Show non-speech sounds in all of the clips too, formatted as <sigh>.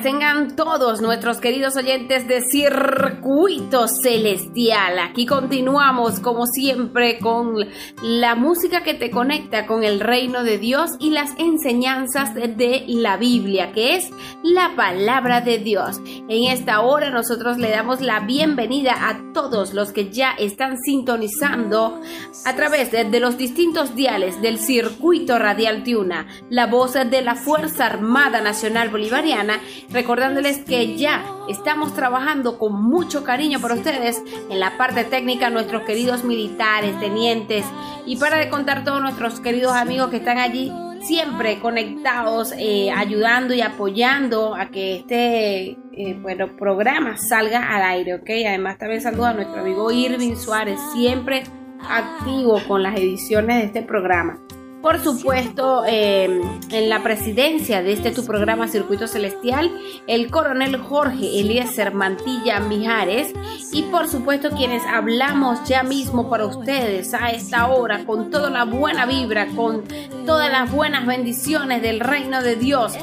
Tengan todos nuestros queridos oyentes de Circuito Celestial. Aquí continuamos, como siempre, con la música que te conecta con el reino de Dios y las enseñanzas de la Biblia, que es la palabra de Dios. En esta hora nosotros le damos la bienvenida a todos los que ya están sintonizando a través de, los distintos diales del Circuito Radial Tiuna, la voz de la Fuerza Armada Nacional Bolivariana, recordándoles que ya estamos trabajando con mucho cariño por ustedes en la parte técnica, nuestros queridos militares, tenientes, y para de contar todos nuestros queridos amigos que están allí siempre conectados, eh, ayudando y apoyando a que este eh, bueno, programa salga al aire, ¿ok? Además también saludo a nuestro amigo Irving Suárez, siempre activo con las ediciones de este programa. Por supuesto, em, en la presidencia de este tu programa Circuito Celestial, el coronel Jorge Eliezer Mantilla Mijares y por supuesto quienes hablamos ya mismo para ustedes a esta hora con toda la buena vibra, con todas las buenas bendiciones del reino de Dios.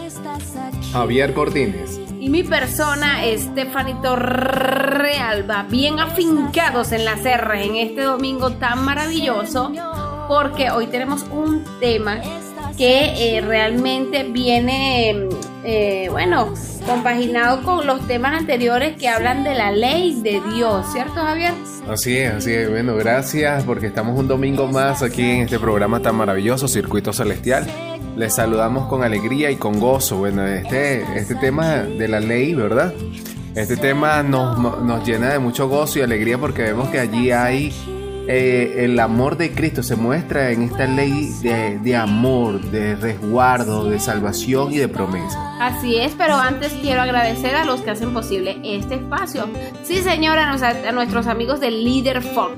Javier Cortines. Y mi persona, Estefanito Realba, bien afincados en las R en este domingo tan maravilloso porque hoy tenemos un tema que eh, realmente viene, eh, bueno, compaginado con los temas anteriores que hablan de la ley de Dios, ¿cierto Javier? Así es, así es. Bueno, gracias porque estamos un domingo más aquí en este programa tan maravilloso, Circuito Celestial. Les saludamos con alegría y con gozo. Bueno, este, este tema de la ley, ¿verdad? Este tema nos, nos llena de mucho gozo y alegría porque vemos que allí hay eh, el amor de Cristo se muestra en esta ley de, amor, de resguardo, de salvación y de promesa. Así es, pero antes quiero agradecer a los que hacen posible este espacio. Sí, señora, a, nuestros amigos de Leader Fog,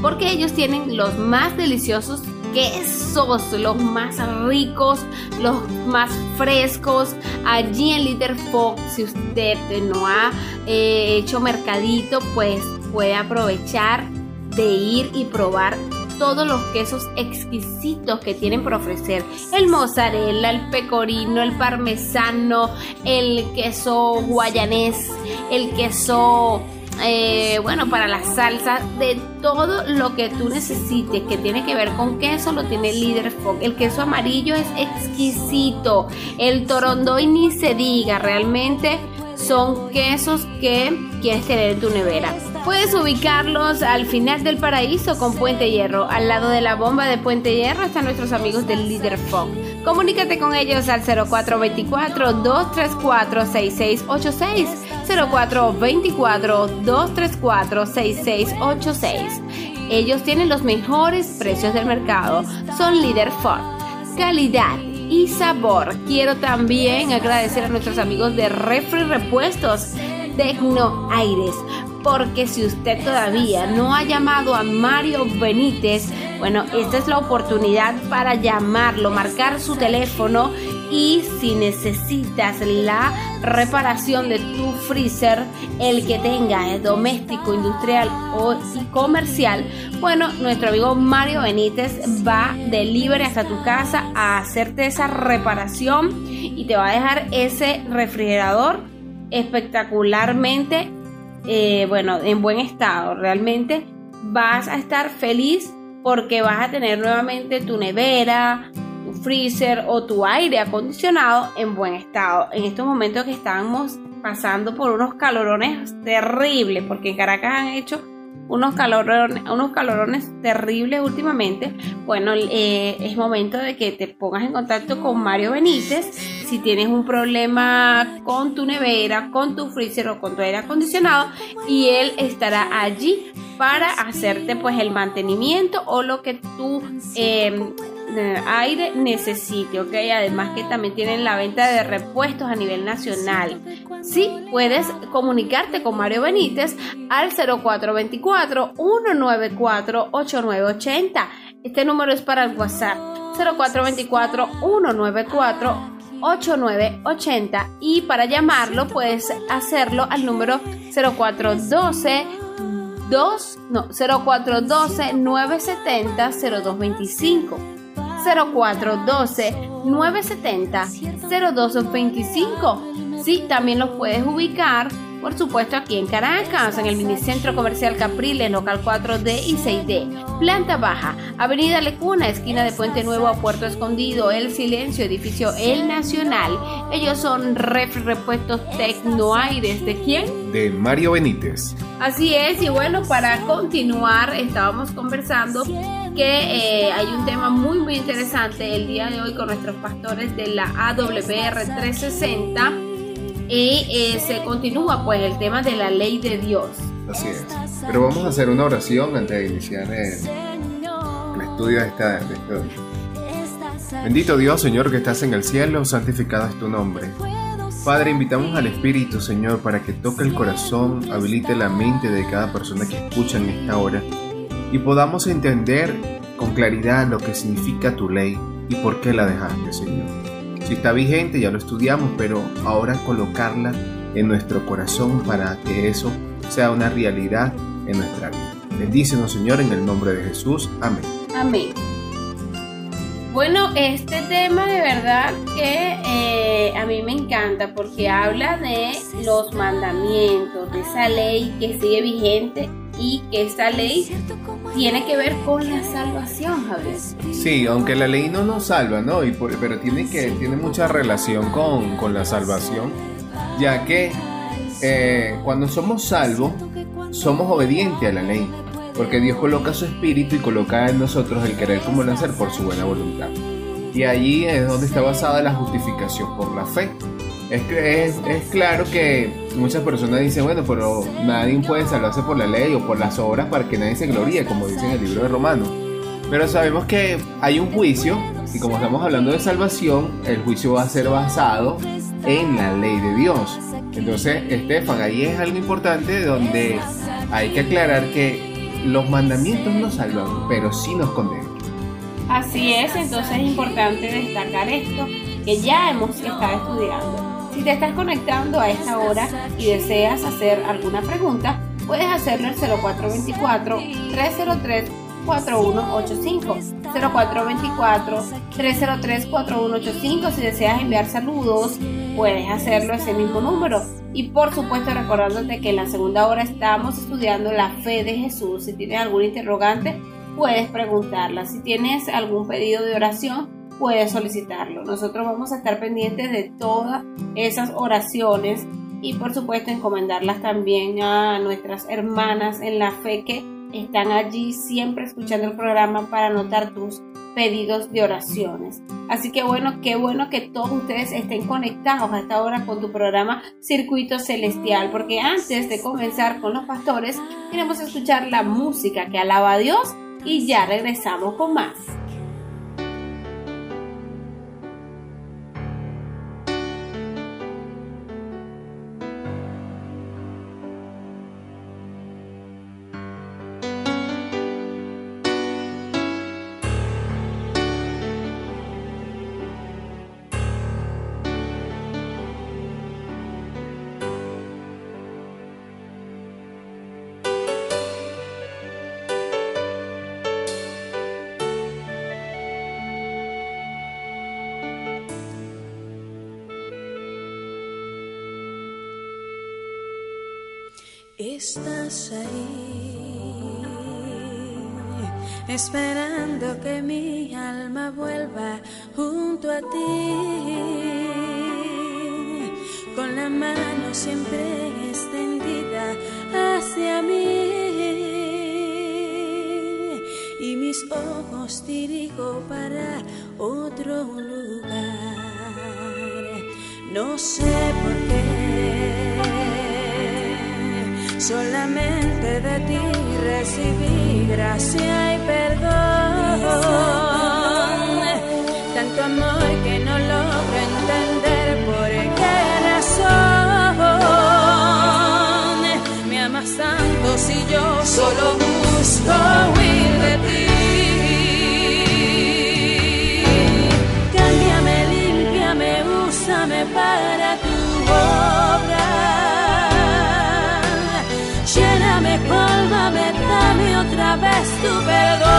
porque ellos tienen los más deliciosos quesos, los más ricos, los más frescos. Allí en Leader Fog, si usted no ha eh, hecho mercadito, pues puede aprovechar de ir y probar todos los quesos exquisitos que tienen por ofrecer. El mozzarella, el pecorino, el parmesano, el queso guayanés, el queso... Eh, bueno, para la salsa, de todo lo que tú necesites que tiene que ver con queso, lo tiene Líder Fog. El queso amarillo es exquisito. El torondoy ni se diga, realmente son quesos que quieres tener en tu nevera. Puedes ubicarlos al final del paraíso con Puente Hierro. Al lado de la bomba de Puente Hierro están nuestros amigos del Líder Fog. Comunícate con ellos al 0424-234-6686. 0424-234-6686. Ellos tienen los mejores precios del mercado. Son Líder Fog. Calidad y sabor. Quiero también agradecer a nuestros amigos de Refri Repuestos Tecno Aires porque si usted todavía no ha llamado a Mario Benítez, bueno, esta es la oportunidad para llamarlo, marcar su teléfono y si necesitas la reparación de tu freezer, el que tenga es doméstico, industrial o comercial, bueno, nuestro amigo Mario Benítez va de libre hasta tu casa a hacerte esa reparación y te va a dejar ese refrigerador espectacularmente eh, bueno, en buen estado. Realmente vas a estar feliz porque vas a tener nuevamente tu nevera, freezer o tu aire acondicionado en buen estado. En estos momentos que estamos pasando por unos calorones terribles, porque en Caracas han hecho unos calorones, unos calorones terribles últimamente, bueno, eh, es momento de que te pongas en contacto con Mario Benítez si tienes un problema con tu nevera, con tu freezer o con tu aire acondicionado y él estará allí para hacerte pues el mantenimiento o lo que tu em, aire necesite, ¿ok? Además que también tienen la venta de repuestos a nivel nacional. Sí, puedes comunicarte con Mario Benítez al 0424-194-8980. Este número es para el WhatsApp. 0424-194 8980 y para llamarlo puedes hacerlo al número 0412 2 no 0412 970 0225 0412 970 0225 Sí, también los puedes ubicar por supuesto aquí en Caracas, en el Minicentro Comercial Capriles, local 4D y 6D. Planta baja, Avenida Lecuna, esquina de Puente Nuevo a Puerto Escondido, El Silencio, edificio El Nacional. Ellos son ref repuestos Tecnoaires. ¿De quién? De Mario Benítez. Así es, y bueno, para continuar, estábamos conversando que eh, hay un tema muy muy interesante el día de hoy con nuestros pastores de la AWR 360 y eh, se continúa pues el tema de la ley de Dios. Así es. Pero vamos a hacer una oración antes de iniciar el, estudio de esta, de Bendito Dios, Señor, que estás en el cielo, santificado es tu nombre. Padre, invitamos al Espíritu, Señor, para que toque el corazón, habilite la mente de cada persona que escucha en esta hora y podamos entender con claridad lo que significa tu ley y por qué la dejaste, Señor. Si está vigente, ya lo estudiamos, pero ahora colocarla en nuestro corazón para que eso sea una realidad en nuestra vida. Bendícenos, Señor, en el nombre de Jesús. Amén. Amén. Bueno, este tema de verdad que eh, a mí me encanta porque habla de los mandamientos, de esa ley que sigue vigente y esta ley tiene que ver con la salvación, Javier. Sí, aunque la ley no nos salva, ¿no? Y pero tiene, que, tiene mucha relación con, la salvación, ya que eh, cuando somos salvos, somos obedientes a la ley, porque Dios coloca su espíritu y coloca en nosotros el querer como nacer por su buena voluntad. Y allí es donde está basada la justificación por la fe. Es, es, es claro que muchas personas dicen, bueno, pero nadie puede salvarse por la ley o por las obras para que nadie se gloríe, como dice en el libro de Romanos. Pero sabemos que hay un juicio y como estamos hablando de salvación, el juicio va a ser basado en la ley de Dios. Entonces, Estefan, ahí es algo importante donde hay que aclarar que los mandamientos nos salvan, pero sí nos condenan. Así es, entonces es importante destacar esto que ya hemos estado estudiando. Si te estás conectando a esta hora y deseas hacer alguna pregunta, puedes hacerlo al 0424-303-4185. 0424-303-4185. Si deseas enviar saludos, puedes hacerlo ese mismo número. Y por supuesto recordándote que en la segunda hora estamos estudiando la fe de Jesús. Si tienes algún interrogante, puedes preguntarla. Si tienes algún pedido de oración, puedes solicitarlo. Nosotros vamos a estar pendientes de todas esas oraciones y por supuesto encomendarlas también a nuestras hermanas en la fe que están allí siempre escuchando el programa para anotar tus pedidos de oraciones. Así que bueno, qué bueno que todos ustedes estén conectados a esta hora con tu programa Circuito Celestial, porque antes de comenzar con los pastores, queremos escuchar la música que alaba a Dios y ya regresamos con más. Estás ahí, esperando que mi alma vuelva junto a ti, con la mano siempre extendida hacia mí. Y mis ojos dirijo para otro lugar. No sé por qué Solamente de ti recibí gracia y perdón. Tanto amor que no logro entender por qué razón me amas tanto si yo solo busco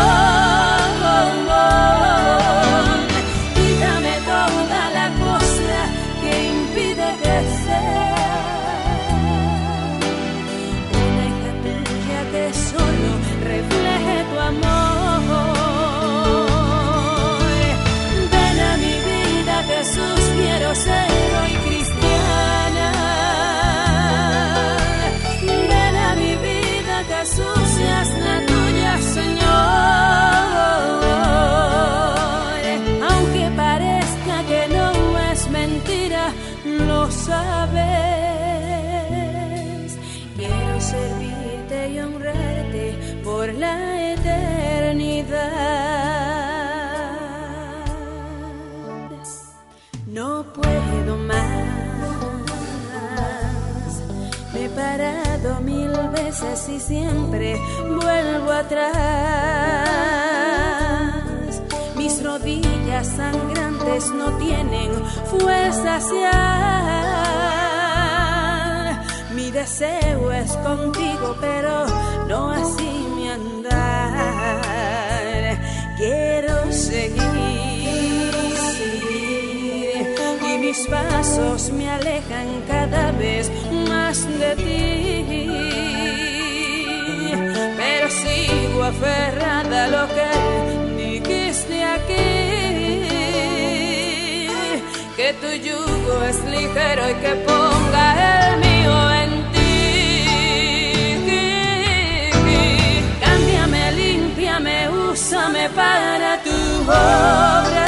perdón. Sabes. Quiero servirte y honrarte por la eternidad. No puedo más. Me he parado mil veces y siempre vuelvo atrás. Rodillas sangrantes no tienen fuerza hacia. Mi deseo es contigo, pero no así mi andar. Quiero seguir y mis pasos me alejan cada vez más de ti. Pero sigo aferrada a lo que dijiste aquí. Que tu yugo es ligero y que ponga el mío en ti. Cámbiame, límpiame, úsame para tu obra.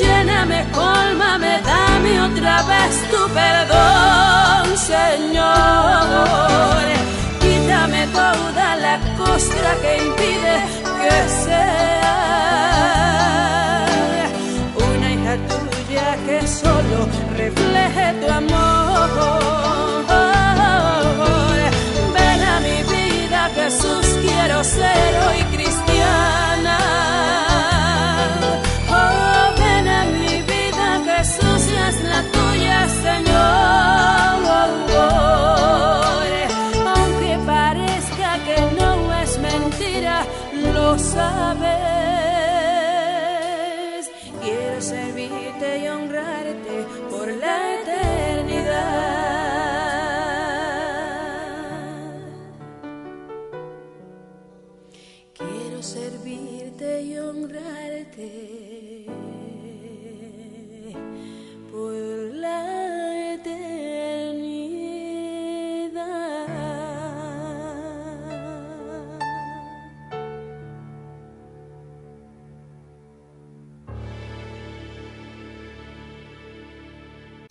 Lléname, colmame, dame otra vez tu perdón, Señor. Quítame toda la costra que impide que sea solo refleje tu amor.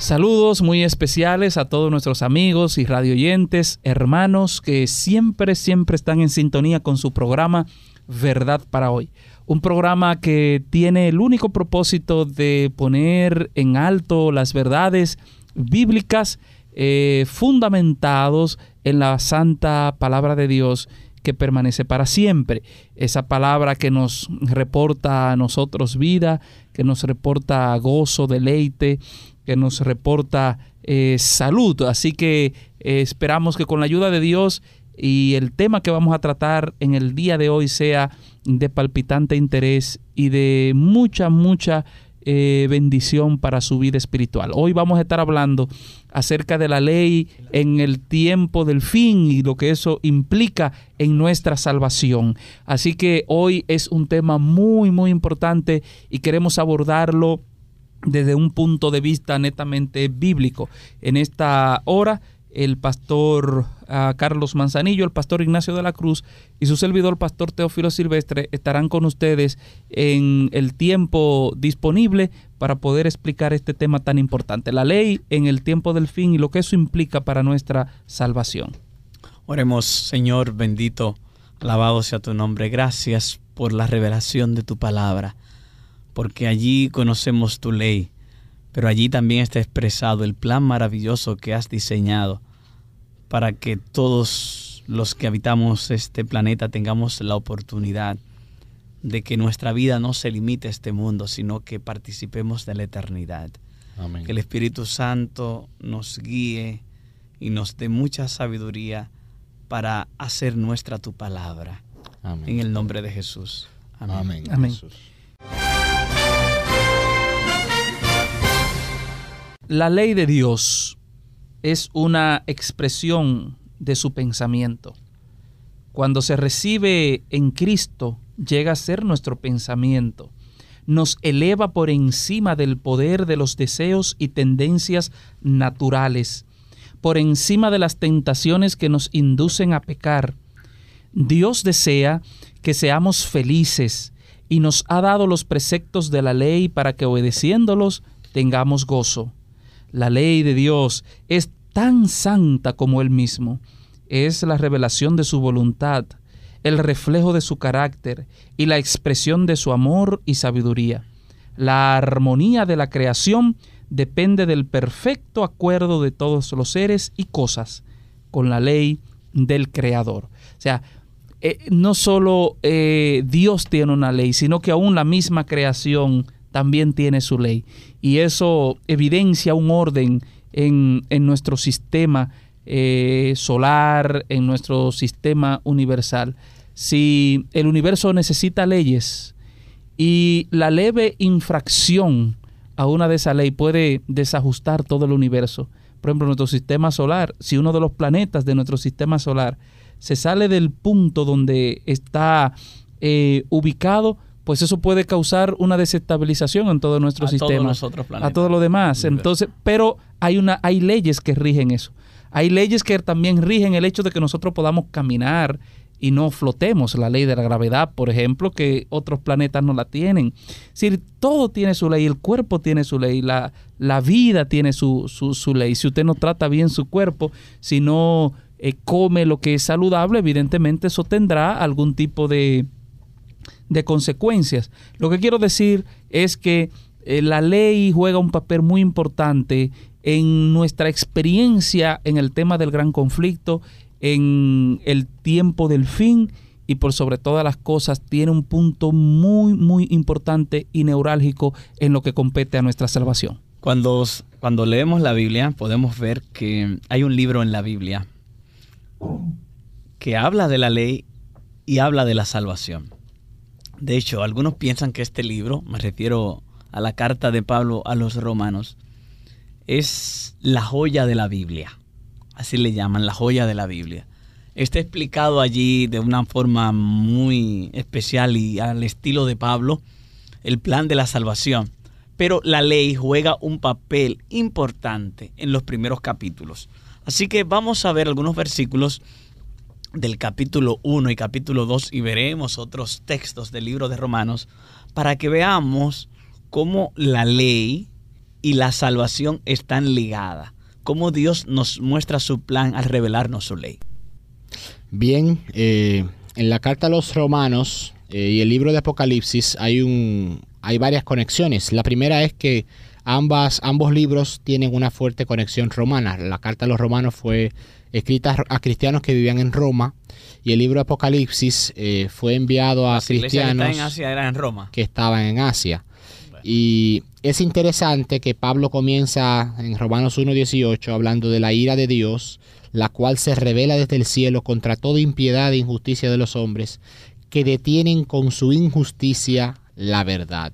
Saludos muy especiales a todos nuestros amigos y radioyentes, hermanos que siempre, siempre están en sintonía con su programa Verdad para hoy. Un programa que tiene el único propósito de poner en alto las verdades bíblicas eh, fundamentados en la santa palabra de Dios que permanece para siempre. Esa palabra que nos reporta a nosotros vida, que nos reporta gozo, deleite, que nos reporta eh, salud. Así que eh, esperamos que con la ayuda de Dios y el tema que vamos a tratar en el día de hoy sea de palpitante interés y de mucha, mucha eh, bendición para su vida espiritual. Hoy vamos a estar hablando acerca de la ley en el tiempo del fin y lo que eso implica en nuestra salvación. Así que hoy es un tema muy, muy importante y queremos abordarlo desde un punto de vista netamente bíblico. En esta hora, el pastor uh, Carlos Manzanillo, el pastor Ignacio de la Cruz y su servidor, pastor Teófilo Silvestre, estarán con ustedes en el tiempo disponible para poder explicar este tema tan importante, la ley en el tiempo del fin y lo que eso implica para nuestra salvación. Oremos, Señor bendito, alabado sea tu nombre. Gracias por la revelación de tu palabra, porque allí conocemos tu ley, pero allí también está expresado el plan maravilloso que has diseñado para que todos los que habitamos este planeta tengamos la oportunidad de que nuestra vida no se limite a este mundo, sino que participemos de la eternidad. Amén. Que el Espíritu Santo nos guíe y nos dé mucha sabiduría para hacer nuestra tu palabra. Amén. En el nombre de Jesús. Amén. Amén. Amén. Jesús. La ley de Dios es una expresión de su pensamiento. Cuando se recibe en Cristo, llega a ser nuestro pensamiento. Nos eleva por encima del poder de los deseos y tendencias naturales, por encima de las tentaciones que nos inducen a pecar. Dios desea que seamos felices y nos ha dado los preceptos de la ley para que obedeciéndolos tengamos gozo. La ley de Dios es tan santa como Él mismo. Es la revelación de su voluntad, el reflejo de su carácter y la expresión de su amor y sabiduría. La armonía de la creación depende del perfecto acuerdo de todos los seres y cosas con la ley del Creador. O sea, eh, no solo eh, Dios tiene una ley, sino que aún la misma creación también tiene su ley. Y eso evidencia un orden en, nuestro sistema eh, solar, en nuestro sistema universal. Si el universo necesita leyes y la leve infracción a una de esas leyes puede desajustar todo el universo, por ejemplo, nuestro sistema solar, si uno de los planetas de nuestro sistema solar se sale del punto donde está eh, ubicado, pues eso puede causar una desestabilización en todo nuestro sistema. a todo lo demás. Entonces, pero hay una, hay leyes que rigen eso. Hay leyes que también rigen el hecho de que nosotros podamos caminar y no flotemos. La ley de la gravedad, por ejemplo, que otros planetas no la tienen. Es decir, todo tiene su ley, el cuerpo tiene su ley, la, la vida tiene su, su, su ley. Si usted no trata bien su cuerpo, si no eh, come lo que es saludable, evidentemente eso tendrá algún tipo de, de consecuencias. Lo que quiero decir es que eh, la ley juega un papel muy importante en nuestra experiencia en el tema del gran conflicto, en el tiempo del fin y por sobre todas las cosas tiene un punto muy, muy importante y neurálgico en lo que compete a nuestra salvación. Cuando, cuando leemos la Biblia podemos ver que hay un libro en la Biblia que habla de la ley y habla de la salvación. De hecho, algunos piensan que este libro, me refiero a la carta de Pablo a los romanos, es la joya de la Biblia. Así le llaman, la joya de la Biblia. Está explicado allí de una forma muy especial y al estilo de Pablo el plan de la salvación. Pero la ley juega un papel importante en los primeros capítulos. Así que vamos a ver algunos versículos del capítulo 1 y capítulo 2 y veremos otros textos del libro de Romanos para que veamos cómo la ley y la salvación están ligadas, cómo Dios nos muestra su plan al revelarnos su ley. Bien, eh, en la carta a los romanos eh, y el libro de Apocalipsis hay, un, hay varias conexiones. La primera es que Ambas, ambos libros tienen una fuerte conexión romana. La carta a los romanos fue escrita a cristianos que vivían en Roma y el libro de Apocalipsis eh, fue enviado a cristianos que en Asia en Roma. que estaban en Asia. Y es interesante que Pablo comienza en Romanos 1.18 hablando de la ira de Dios, la cual se revela desde el cielo contra toda impiedad e injusticia de los hombres, que detienen con su injusticia la verdad.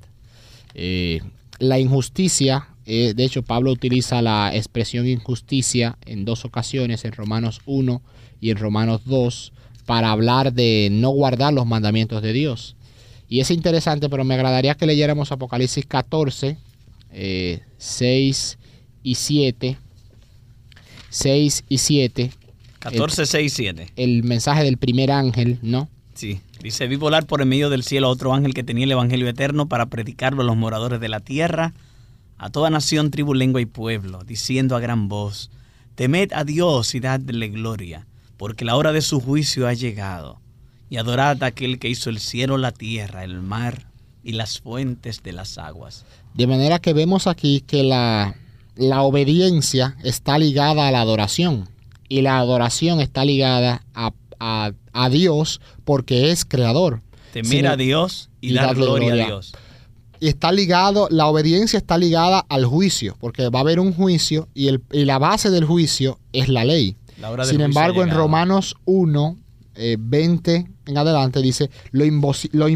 Eh, la injusticia, eh, de hecho Pablo utiliza la expresión injusticia en dos ocasiones, en Romanos 1 y en Romanos 2, para hablar de no guardar los mandamientos de Dios. Y es interesante, pero me agradaría que leyéramos Apocalipsis 14, 6 eh, y 7. 6 y 7. 14, 6 y 7. El mensaje del primer ángel, ¿no? Sí. Dice, vi volar por el medio del cielo a otro ángel que tenía el Evangelio eterno para predicarlo a los moradores de la tierra, a toda nación, tribu, lengua y pueblo, diciendo a gran voz, temed a Dios y dadle gloria, porque la hora de su juicio ha llegado, y adorad a aquel que hizo el cielo, la tierra, el mar y las fuentes de las aguas. De manera que vemos aquí que la, la obediencia está ligada a la adoración, y la adoración está ligada a a, Dios porque es creador. Temer a Dios y, dar gloria, a Dios. Y está ligado, la obediencia está ligada al juicio, porque va a haber un juicio y, el, la base del juicio es la ley. Sin embargo, en Romanos 1, 20 eh, en adelante dice, lo, lo,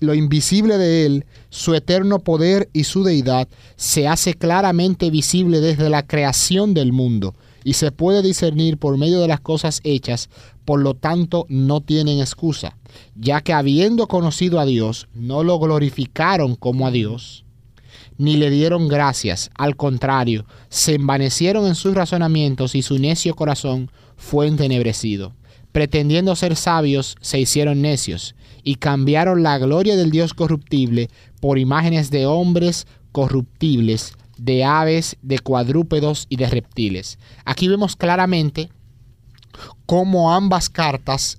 lo invisible de Él, su eterno poder y su deidad, se hace claramente visible desde la creación del mundo y se puede discernir por medio de las cosas hechas, por lo tanto no tienen excusa, ya que habiendo conocido a Dios, no lo glorificaron como a Dios, ni le dieron gracias, al contrario, se envanecieron en sus razonamientos y su necio corazón fue entenebrecido. Pretendiendo ser sabios, se hicieron necios y cambiaron la gloria del Dios corruptible por imágenes de hombres corruptibles, de aves, de cuadrúpedos y de reptiles. Aquí vemos claramente cómo ambas cartas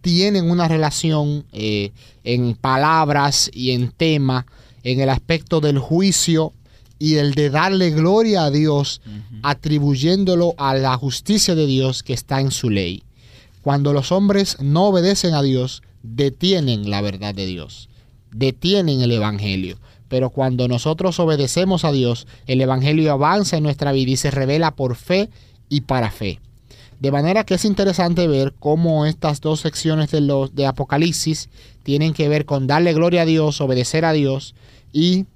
tienen una relación eh, en palabras y en tema, en el aspecto del juicio y el de darle gloria a Dios, atribuyéndolo a la justicia de Dios que está en su ley. Cuando los hombres no obedecen a Dios, detienen la verdad de Dios, detienen el Evangelio. Pero cuando nosotros obedecemos a Dios, el Evangelio avanza en nuestra vida y se revela por fe y para fe. De manera que es interesante ver cómo estas dos secciones de, los, de Apocalipsis tienen que ver con darle gloria a Dios, obedecer a Dios y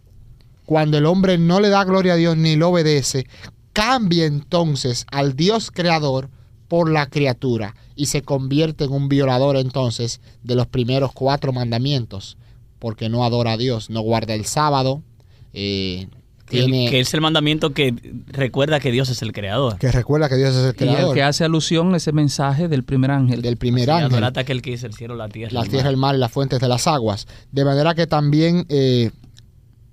cuando el hombre no le da gloria a Dios ni lo obedece, cambia entonces al Dios creador por la criatura y se convierte en un violador entonces de los primeros cuatro mandamientos, porque no adora a Dios, no guarda el sábado, eh, que es el mandamiento que recuerda que Dios es el creador. Que recuerda que Dios es el creador. Y el que hace alusión a ese mensaje del primer ángel. Del primer ángel. que el que el cielo, la tierra. La tierra, el mar y las fuentes de las aguas. De manera que también eh,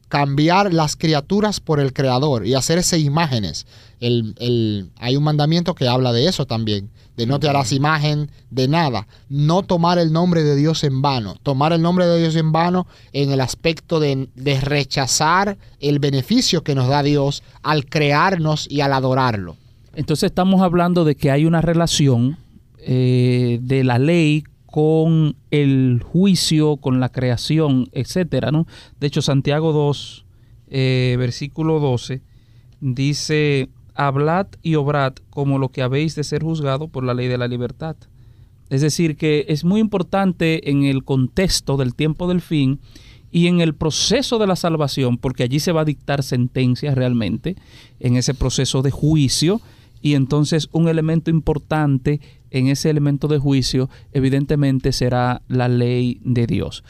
cambiar las criaturas por el creador y hacerse imágenes. El, hay un mandamiento que habla de eso también, de no te harás imagen de nada, no tomar el nombre de Dios en vano, tomar el nombre de Dios en vano en el aspecto de, rechazar el beneficio que nos da Dios al crearnos y al adorarlo. Entonces estamos hablando de que hay una relación eh, de la ley con el juicio, con la creación, etcétera, ¿no? De hecho, Santiago 2, eh, versículo 12, dice, hablad y obrad como lo que habéis de ser juzgado por la ley de la libertad. Es decir, que es muy importante en el contexto del tiempo del fin y en el proceso de la salvación, porque allí se va a dictar sentencia realmente, en ese proceso de juicio, y entonces un elemento importante en ese elemento de juicio evidentemente será la ley de Dios.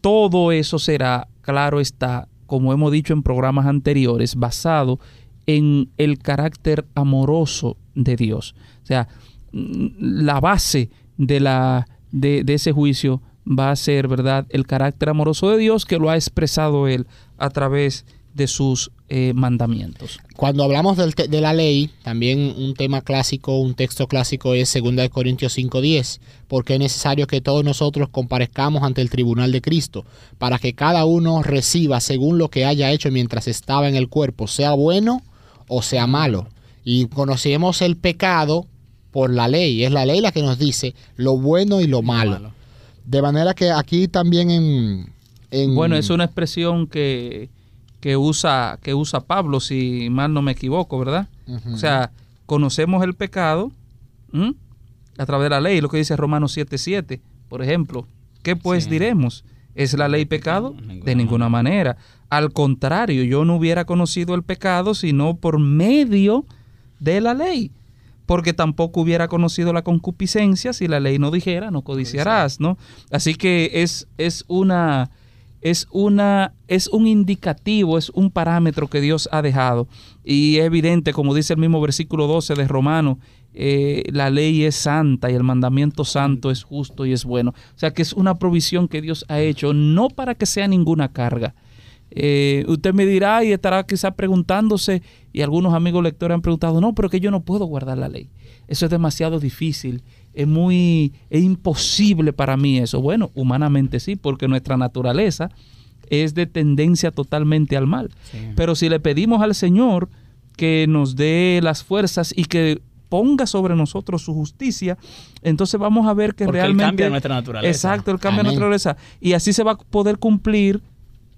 Todo eso será, claro está, como hemos dicho en programas anteriores, basado en el carácter amoroso de Dios. O sea, mm, la base de, la, de, ese juicio va a ser, ¿verdad?, el carácter amoroso de Dios que lo ha expresado Él a través de sus eh, mandamientos. Cuando hablamos de la ley, también un tema clásico, un texto clásico es 2 Corintios 5:10, porque es necesario que todos nosotros comparezcamos ante el tribunal de Cristo, para que cada uno reciba según lo que haya hecho mientras estaba en el cuerpo, sea bueno o sea malo. Y conocemos el pecado por la ley, es la ley la que nos dice lo bueno y lo malo. De manera que aquí también en... Bueno, es una expresión que que usa, que usa Pablo, si mal no me equivoco, ¿verdad? O sea, conocemos el pecado a través de la ley, lo que dice Romanos 7:7, por ejemplo. ¿Qué pues diremos? ¿Es la ley pecado? de ninguna manera. Al contrario, yo no hubiera conocido el pecado sino por medio de la ley. Porque tampoco hubiera conocido la concupiscencia si la ley no dijera, no codiciarás, ¿no? Así que es, es una es, una, es un indicativo, es un parámetro que Dios ha dejado. Y es evidente, como dice el mismo versículo 12 de Romano, eh, la ley es santa y el mandamiento santo es justo y es bueno. O sea que es una provisión que Dios ha hecho, no para que sea ninguna carga. Eh, usted me dirá y estará quizá preguntándose, y algunos amigos lectores han preguntado, no, pero que yo no puedo guardar la ley. Eso es demasiado difícil es muy, es imposible para mí eso. Bueno, humanamente sí, porque nuestra naturaleza es de tendencia totalmente al mal. Pero si le pedimos al Señor que nos dé las fuerzas y que ponga sobre nosotros su justicia, entonces vamos a ver que realmente... Él cambia nuestra naturaleza. Exacto, Él cambia nuestra naturaleza. Y así se va a poder cumplir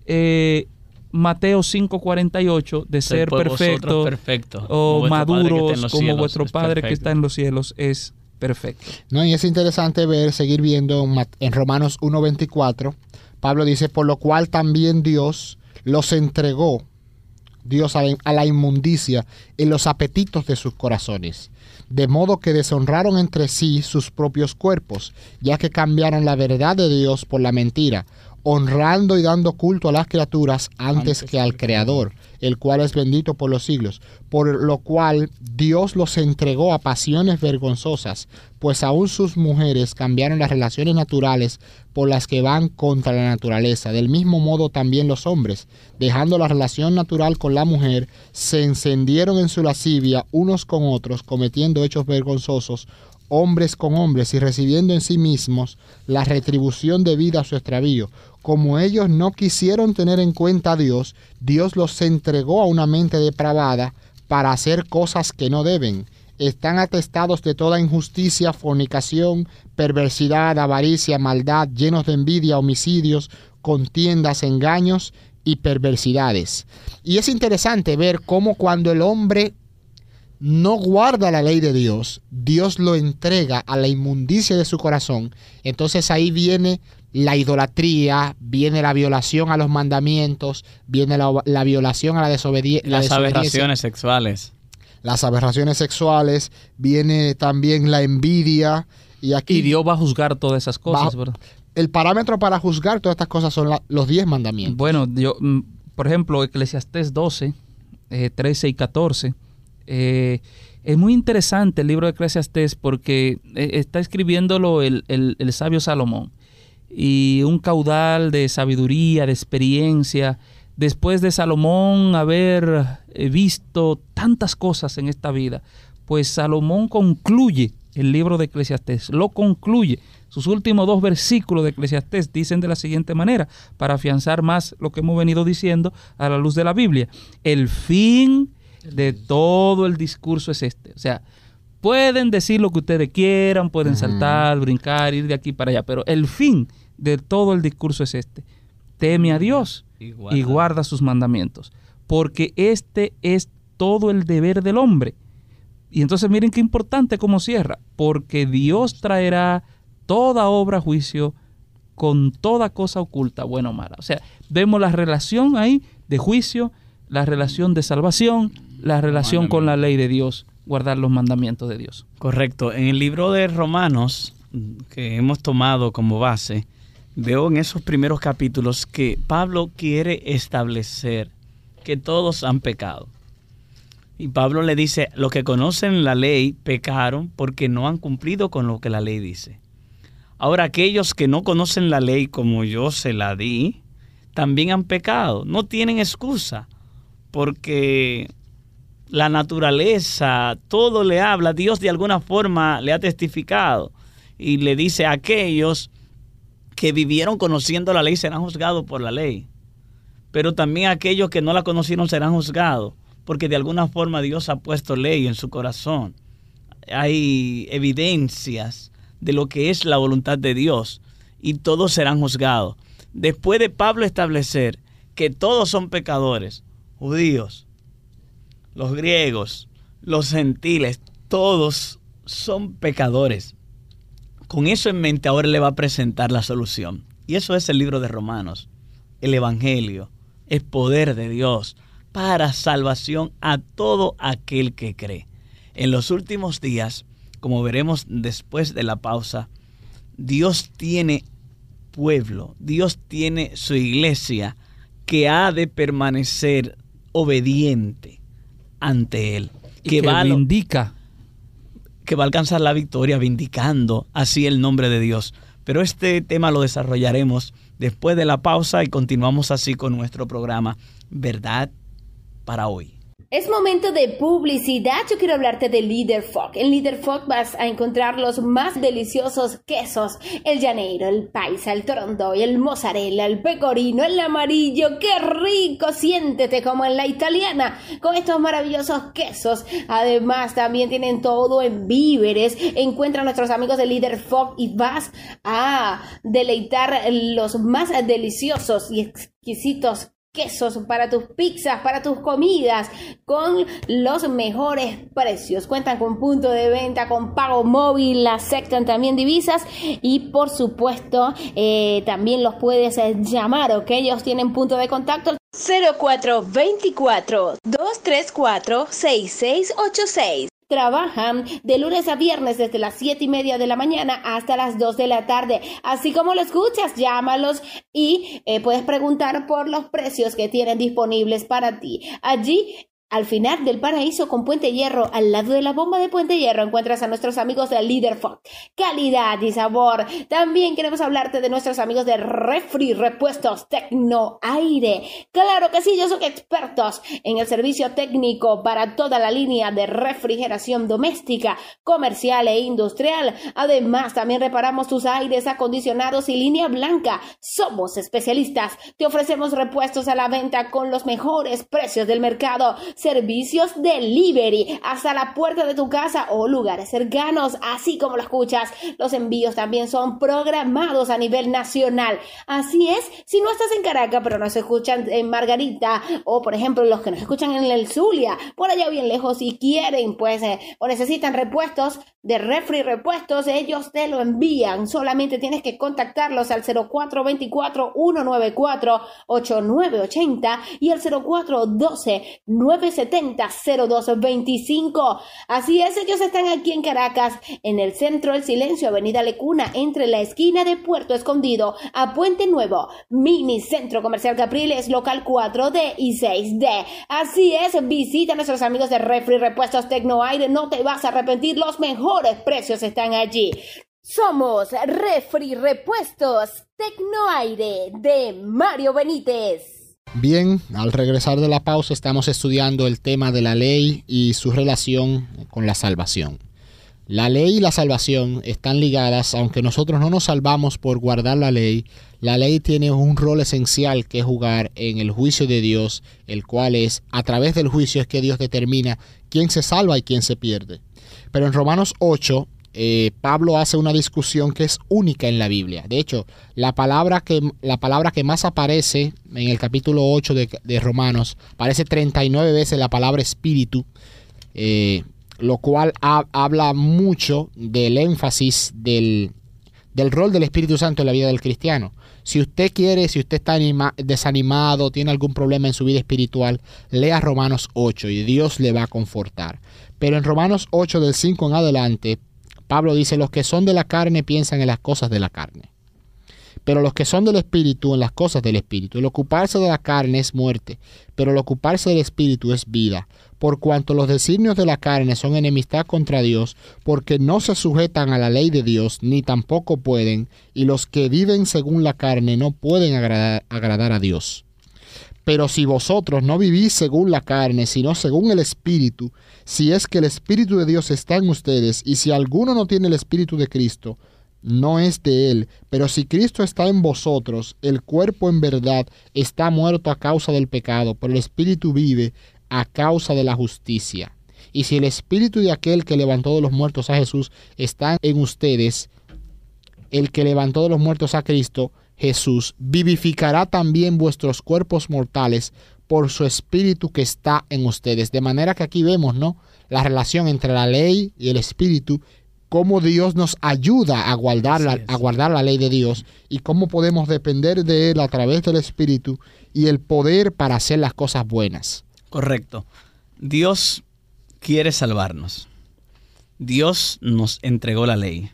eh, Mateo 5:48 de ser perfectos o maduros como vuestro Padre que está en los cielos es Perfecto. No, y es interesante ver, seguir viendo en Romanos 1.24, Pablo dice, por lo cual también Dios los entregó, Dios a la, inmundicia, en los apetitos de sus corazones, de modo que deshonraron entre sí sus propios cuerpos, ya que cambiaron la verdad de Dios por la mentira, honrando y dando culto a las criaturas antes, que al Creador, el cual es bendito por los siglos, por lo cual Dios los entregó a pasiones vergonzosas, pues aún sus mujeres cambiaron las relaciones naturales por las que van contra la naturaleza. Del mismo modo también los hombres, dejando la relación natural con la mujer, se encendieron en su lascivia unos con otros, cometiendo hechos vergonzosos hombres con hombres y recibiendo en sí mismos la retribución debida a su extravío, como ellos no quisieron tener en cuenta a Dios, Dios los entregó a una mente depravada para hacer cosas que no deben. Están atestados de toda injusticia, fornicación, perversidad, avaricia, maldad, llenos de envidia, homicidios, contiendas, engaños y perversidades. Y es interesante ver cómo cuando el hombre no guarda la ley de Dios, Dios lo entrega a la inmundicia de su corazón. Entonces ahí viene la idolatría, viene la violación a los mandamientos, viene la, violación a la, desobediencia. Las aberraciones sexuales. Las aberraciones sexuales, viene también la envidia. Y, aquí, Dios va a juzgar todas esas cosas, ¿verdad? El parámetro para juzgar todas estas cosas son los diez mandamientos. Bueno, yo, mm, por ejemplo, Eclesiastés 12, 13 eh, y 14 eh, es muy interesante el libro de Eclesiastés porque eh, está escribiéndolo el, sabio Salomón y un caudal de sabiduría, de experiencia. Después de Salomón haber eh, visto tantas cosas en esta vida, pues Salomón concluye el libro de Eclesiastés, lo concluye. Sus últimos dos versículos de Eclesiastés dicen de la siguiente manera, para afianzar más lo que hemos venido diciendo a la luz de la Biblia. El fin de todo el discurso es este. O sea, pueden decir lo que ustedes quieran, pueden saltar, brincar, ir de aquí para allá, pero el fin de todo el discurso es este. Teme a Dios y guarda, sus mandamientos, porque este es todo el deber del hombre. Y entonces miren qué importante cómo cierra, porque Dios traerá toda obra a juicio con toda cosa oculta, buena o mala. O sea, vemos la relación ahí de juicio, la relación de salvación, la relación con la ley de Dios, guardar los mandamientos de Dios. Correcto. En el libro de Romanos, que hemos tomado como base, veo en esos primeros capítulos que Pablo quiere establecer que todos han pecado. Y Pablo le dice, los que conocen la ley pecaron porque no han cumplido con lo que la ley dice. Ahora aquellos que no conocen la ley como yo se la di, también han pecado. No tienen excusa porque la naturaleza, todo le habla, Dios de alguna forma le ha testificado y le dice a aquellos que vivieron conociendo la ley serán juzgados por la ley, pero también aquellos que no la conocieron serán juzgados, porque de alguna forma Dios ha puesto ley en su corazón. Hay evidencias de lo que es la voluntad de Dios y todos serán juzgados. Después de Pablo establecer que todos son pecadores, judíos, los griegos, los gentiles, todos son pecadores. Con eso en mente ahora le va a presentar la solución. Y eso es el libro de Romanos. El Evangelio es poder de Dios para salvación a todo aquel que cree. En los últimos días, como veremos después de la pausa, Dios tiene pueblo, Dios tiene su iglesia que ha de permanecer obediente ante Él. que, va vindica. Que va a alcanzar la victoria vindicando así el nombre de Dios. Pero este tema lo desarrollaremos después de la pausa y continuamos así con nuestro programa Verdad para hoy. Es momento de publicidad. Yo quiero hablarte de Leader Fog. En Leader Fog vas a encontrar los más deliciosos quesos: el llaneiro, el paisa, el torondoy, el mozzarella, el pecorino, el amarillo. ¡Qué rico! Siéntete como en la italiana con estos maravillosos quesos. Además, también tienen todo en víveres. Encuentra a nuestros amigos de Leader Fog y vas a deleitar los más deliciosos y exquisitos quesos para tus pizzas, para tus comidas, con los mejores precios. Cuentan con punto de venta, con pago móvil, aceptan también divisas y por supuesto eh, también los puedes eh, llamar, ¿ok? Ellos tienen punto de contacto. 0424 234 6686 trabajan de lunes a viernes desde las 7 y media de la mañana hasta las 2 de la tarde. Así como lo escuchas, llámalos y eh, puedes preguntar por los precios que tienen disponibles para ti. Allí al final del paraíso con Puente Hierro, al lado de la bomba de Puente Hierro, encuentras a nuestros amigos de Leaderford. Calidad y sabor. También queremos hablarte de nuestros amigos de Refri Repuestos Tecno Aire. Claro que sí, ellos son expertos en el servicio técnico para toda la línea de refrigeración doméstica, comercial e industrial. Además, también reparamos tus aires acondicionados y línea blanca. Somos especialistas. Te ofrecemos repuestos a la venta con los mejores precios del mercado servicios delivery hasta la puerta de tu casa o lugares cercanos, así como lo escuchas. Los envíos también son programados a nivel nacional. Así es, si no estás en Caracas, pero nos escuchan en Margarita, o por ejemplo los que nos escuchan en el Zulia, por allá bien lejos y quieren, pues, eh, o necesitan repuestos de refri repuestos, ellos te lo envían. Solamente tienes que contactarlos al 0424-194-8980 y al 0412 9 970-0225. Así es, ellos están aquí en Caracas, en el centro del silencio, Avenida Lecuna, entre la esquina de Puerto Escondido a Puente Nuevo, Mini Centro Comercial Capriles, local 4D y 6D. Así es, visita a nuestros amigos de Refri Repuestos Tecnoaire, no te vas a arrepentir, los mejores precios están allí. Somos Refri Repuestos Tecnoaire de Mario Benítez. Bien, al regresar de la pausa estamos estudiando el tema de la ley y su relación con la salvación. La ley y la salvación están ligadas, aunque nosotros no nos salvamos por guardar la ley, la ley tiene un rol esencial que jugar en el juicio de Dios, el cual es, a través del juicio es que Dios determina quién se salva y quién se pierde. Pero en Romanos 8 eh, Pablo hace una discusión que es única en la Biblia. De hecho, la palabra que, la palabra que más aparece en el capítulo 8 de, Romanos, aparece 39 veces la palabra espíritu, eh, lo cual habla mucho del énfasis del, del rol del Espíritu Santo en la vida del cristiano. Si usted quiere, si usted está desanimado, tiene algún problema en su vida espiritual, lea Romanos 8 y Dios le va a confortar. Pero en Romanos 8 del 5 en adelante, Pablo dice, los que son de la carne piensan en las cosas de la carne, pero los que son del espíritu en las cosas del espíritu. El ocuparse de la carne es muerte, pero el ocuparse del espíritu es vida, por cuanto los designios de la carne son enemistad contra Dios, porque no se sujetan a la ley de Dios, ni tampoco pueden, y los que viven según la carne no pueden agradar, a Dios. Pero si vosotros no vivís según la carne, sino según el Espíritu, si es que el Espíritu de Dios está en ustedes, y si alguno no tiene el Espíritu de Cristo, no es de él. Pero si Cristo está en vosotros, el cuerpo en verdad está muerto a causa del pecado, pero el Espíritu vive a causa de la justicia. Y si el Espíritu de aquel que levantó de los muertos a Jesús está en ustedes, el que levantó de los muertos a Cristo, Jesús vivificará también vuestros cuerpos mortales por su espíritu que está en ustedes. De manera que aquí vemos, ¿no? La relación entre la ley y el espíritu, cómo Dios nos ayuda a guardar, la, a guardar la ley de Dios y cómo podemos depender de Él a través del espíritu y el poder para hacer las cosas buenas. Correcto. Dios quiere salvarnos. Dios nos entregó la ley.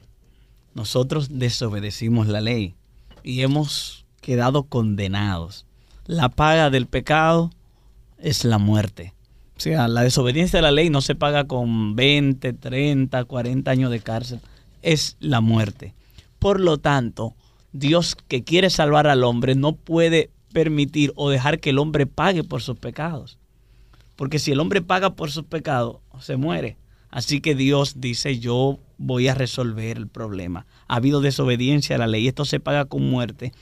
Nosotros desobedecimos la ley y hemos quedado condenados. La paga del pecado es la muerte. O sea, la desobediencia a la ley no se paga con 20, 30, 40 años de cárcel. Es la muerte. Por lo tanto, Dios que quiere salvar al hombre no puede permitir o dejar que el hombre pague por sus pecados. Porque si el hombre paga por sus pecados, se muere. Así que Dios dice, yo voy a resolver el problema. Ha habido desobediencia a la ley, esto se paga con muerte.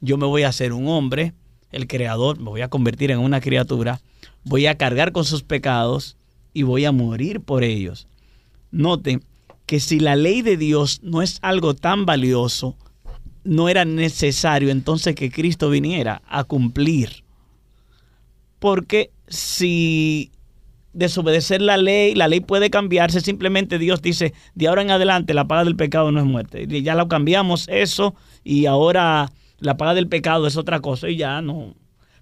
Yo me voy a hacer un hombre, el creador, me voy a convertir en una criatura, voy a cargar con sus pecados y voy a morir por ellos. Noten que si la ley de Dios no es algo tan valioso, no era necesario entonces que Cristo viniera a cumplir. Porque si desobedecer la ley, la ley puede cambiarse, simplemente Dios dice, de ahora en adelante la paga del pecado no es muerte. Y ya lo cambiamos eso y ahora la paga del pecado es otra cosa y ya no.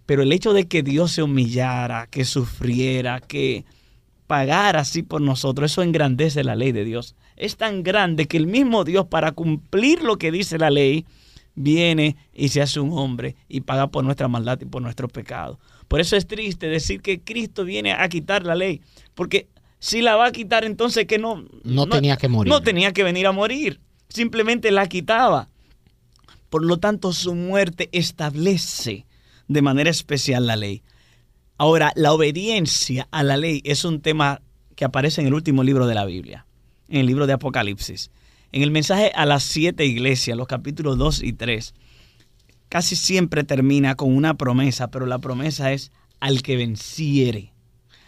Pero el hecho de que Dios se humillara, que sufriera, que pagar así por nosotros, eso engrandece la ley de Dios. Es tan grande que el mismo Dios, para cumplir lo que dice la ley, viene y se hace un hombre y paga por nuestra maldad y por nuestro pecado. Por eso es triste decir que Cristo viene a quitar la ley, porque si la va a quitar, entonces que no, no, tenía que morir. No tenía que venir a morir, simplemente la quitaba. Por lo tanto, su muerte establece de manera especial la ley. Ahora, la obediencia a la ley es un tema que aparece en el último libro de la Biblia, en el libro de Apocalipsis. En el mensaje a las siete iglesias, los capítulos 2 y 3, casi siempre termina con una promesa, pero la promesa es al que venciere.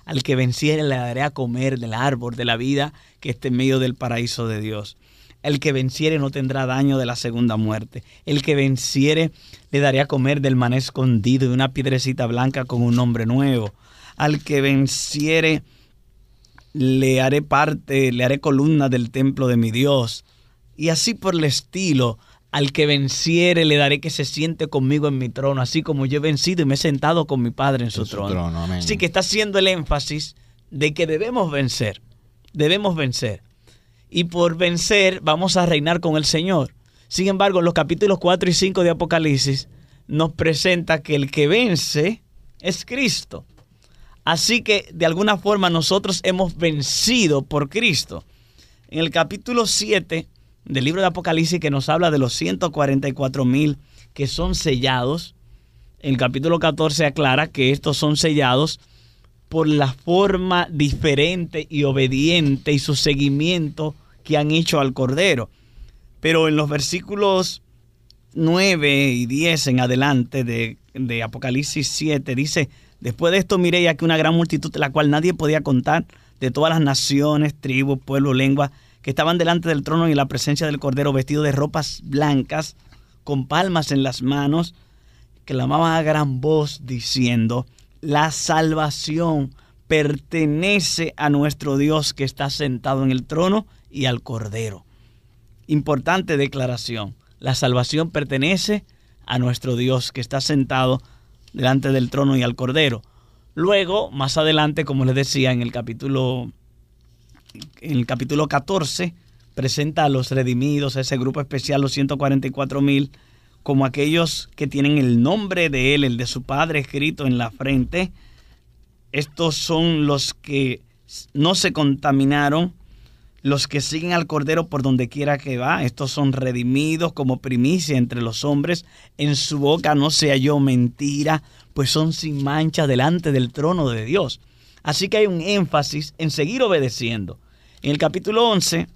Al que venciere le daré a comer del árbol de la vida que esté en medio del paraíso de Dios. El que venciere no tendrá daño de la segunda muerte. El que venciere le daré a comer del maná escondido y una piedrecita blanca con un nombre nuevo. Al que venciere le haré parte, le haré columna del templo de mi Dios. Y así por el estilo, al que venciere le daré que se siente conmigo en mi trono, así como yo he vencido y me he sentado con mi Padre en su, trono. Así que está haciendo el énfasis de que debemos vencer, debemos vencer. Y por vencer vamos a reinar con el Señor. Sin embargo, en los capítulos 4 y 5 de Apocalipsis nos presenta que el que vence es Cristo. Así que de alguna forma nosotros hemos vencido por Cristo. En el capítulo 7 del libro de Apocalipsis que nos habla de los 144 mil que son sellados. El capítulo 14 aclara que estos son sellados por la forma diferente y obediente y su seguimiento que han hecho al Cordero. Pero en los versículos 9 y 10 en adelante de, de Apocalipsis 7 dice, después de esto miré ya que una gran multitud, la cual nadie podía contar, de todas las naciones, tribus, pueblos, lenguas, que estaban delante del trono y en la presencia del Cordero vestidos de ropas blancas, con palmas en las manos, clamaban a gran voz diciendo, la salvación pertenece a nuestro Dios que está sentado en el trono y al Cordero. Importante declaración. La salvación pertenece a nuestro Dios que está sentado delante del trono y al Cordero. Luego, más adelante, como les decía en el capítulo en el capítulo 14 presenta a los redimidos, a ese grupo especial, los 144 mil, como aquellos que tienen el nombre de él, el de su padre escrito en la frente. Estos son los que no se contaminaron, los que siguen al Cordero por donde quiera que va. Estos son redimidos como primicia entre los hombres. En su boca no se halló mentira, pues son sin mancha delante del trono de Dios. Así que hay un énfasis en seguir obedeciendo. En el capítulo 11, en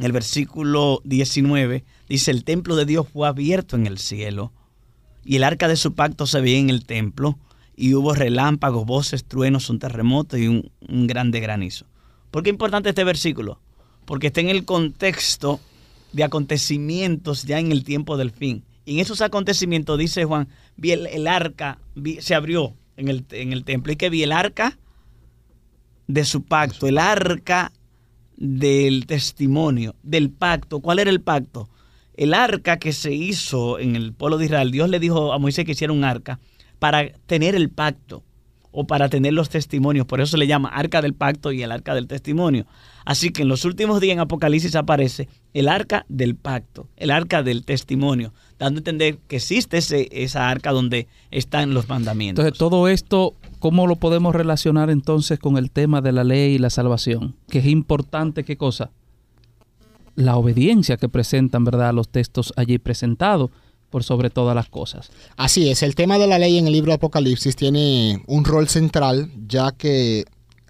el versículo 19, dice, el templo de Dios fue abierto en el cielo y el arca de su pacto se veía en el templo y hubo relámpagos, voces, truenos, un terremoto y un, grande granizo. ¿Por qué es importante este versículo? Porque está en el contexto de acontecimientos ya en el tiempo del fin. Y en esos acontecimientos, dice Juan, vi el, arca, se abrió en el, en el templo y que vi el arca de su pacto, el arca del testimonio, del pacto. ¿Cuál era el pacto? El arca que se hizo en el pueblo de Israel, Dios le dijo a Moisés que hiciera un arca para tener el pacto o para tener los testimonios. Por eso se le llama arca del pacto y el arca del testimonio. Así que en los últimos días en Apocalipsis aparece el arca del pacto, el arca del testimonio, dando a entender que existe ese, esa arca donde están los mandamientos. Entonces todo esto ¿Cómo lo podemos relacionar entonces con el tema de la ley y la salvación? Que es importante, ¿qué cosa? La obediencia que presentan, ¿verdad?, los textos allí presentados por sobre todas las cosas. Así es, el tema de la ley en el libro de Apocalipsis tiene un rol central, ya que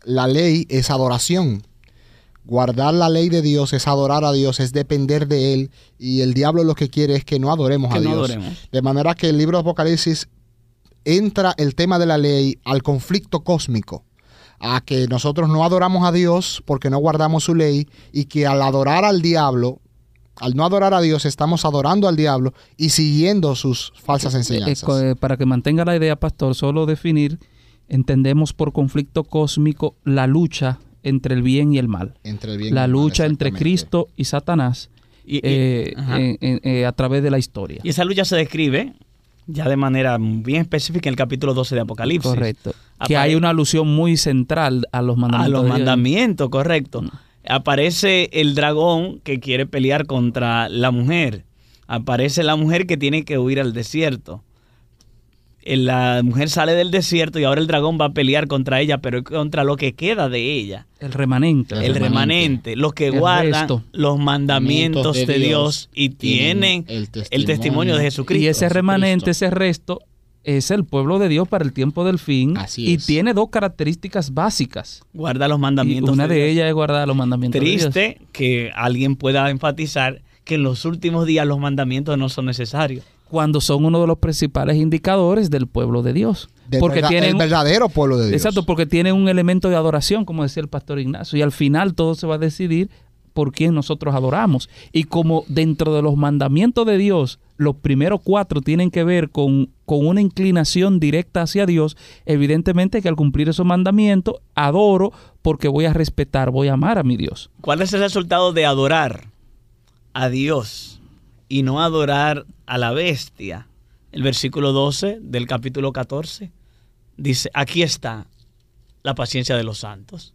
la ley es adoración. Guardar la ley de Dios es adorar a Dios, es depender de Él, y el diablo lo que quiere es que no adoremos a Dios. De manera que el libro de Apocalipsis entra el tema de la ley al conflicto cósmico, a que nosotros no adoramos a Dios porque no guardamos su ley y que al adorar al diablo, al no adorar a Dios, estamos adorando al diablo y siguiendo sus falsas eh, eh, enseñanzas. Eh, para que mantenga la idea, pastor, solo definir, entendemos por conflicto cósmico la lucha entre el bien y el mal. Entre el bien la y el lucha entre Cristo y Satanás a través de la historia. Y esa lucha se describe ya de manera bien específica en el capítulo 12 de Apocalipsis. Correcto. que hay una alusión muy central a los mandamientos. A los mandamientos, correcto. Mm. Aparece el dragón que quiere pelear contra la mujer. Aparece la mujer que tiene que huir al desierto la mujer sale del desierto y ahora el dragón va a pelear contra ella, pero contra lo que queda de ella. El remanente. El, remanente. Los que guardan los mandamientos de, Dios, y tienen el testimonio, de Jesucristo. Y ese remanente, ese resto, es el pueblo de Dios para el tiempo del fin. y tiene dos características básicas. Guarda los mandamientos. una de, ellas es guardar los mandamientos Triste de Dios. que alguien pueda enfatizar que en los últimos días los mandamientos no son necesarios cuando son uno de los principales indicadores del pueblo de Dios. porque tienen, el verdadero pueblo de Dios. Exacto, porque tienen un elemento de adoración, como decía el pastor Ignacio, y al final todo se va a decidir por quién nosotros adoramos. Y como dentro de los mandamientos de Dios, los primeros cuatro tienen que ver con, con una inclinación directa hacia Dios, evidentemente que al cumplir esos mandamientos, adoro porque voy a respetar, voy a amar a mi Dios. ¿Cuál es el resultado de adorar a Dios? y no adorar a la bestia. El versículo 12 del capítulo 14 dice, aquí está la paciencia de los santos,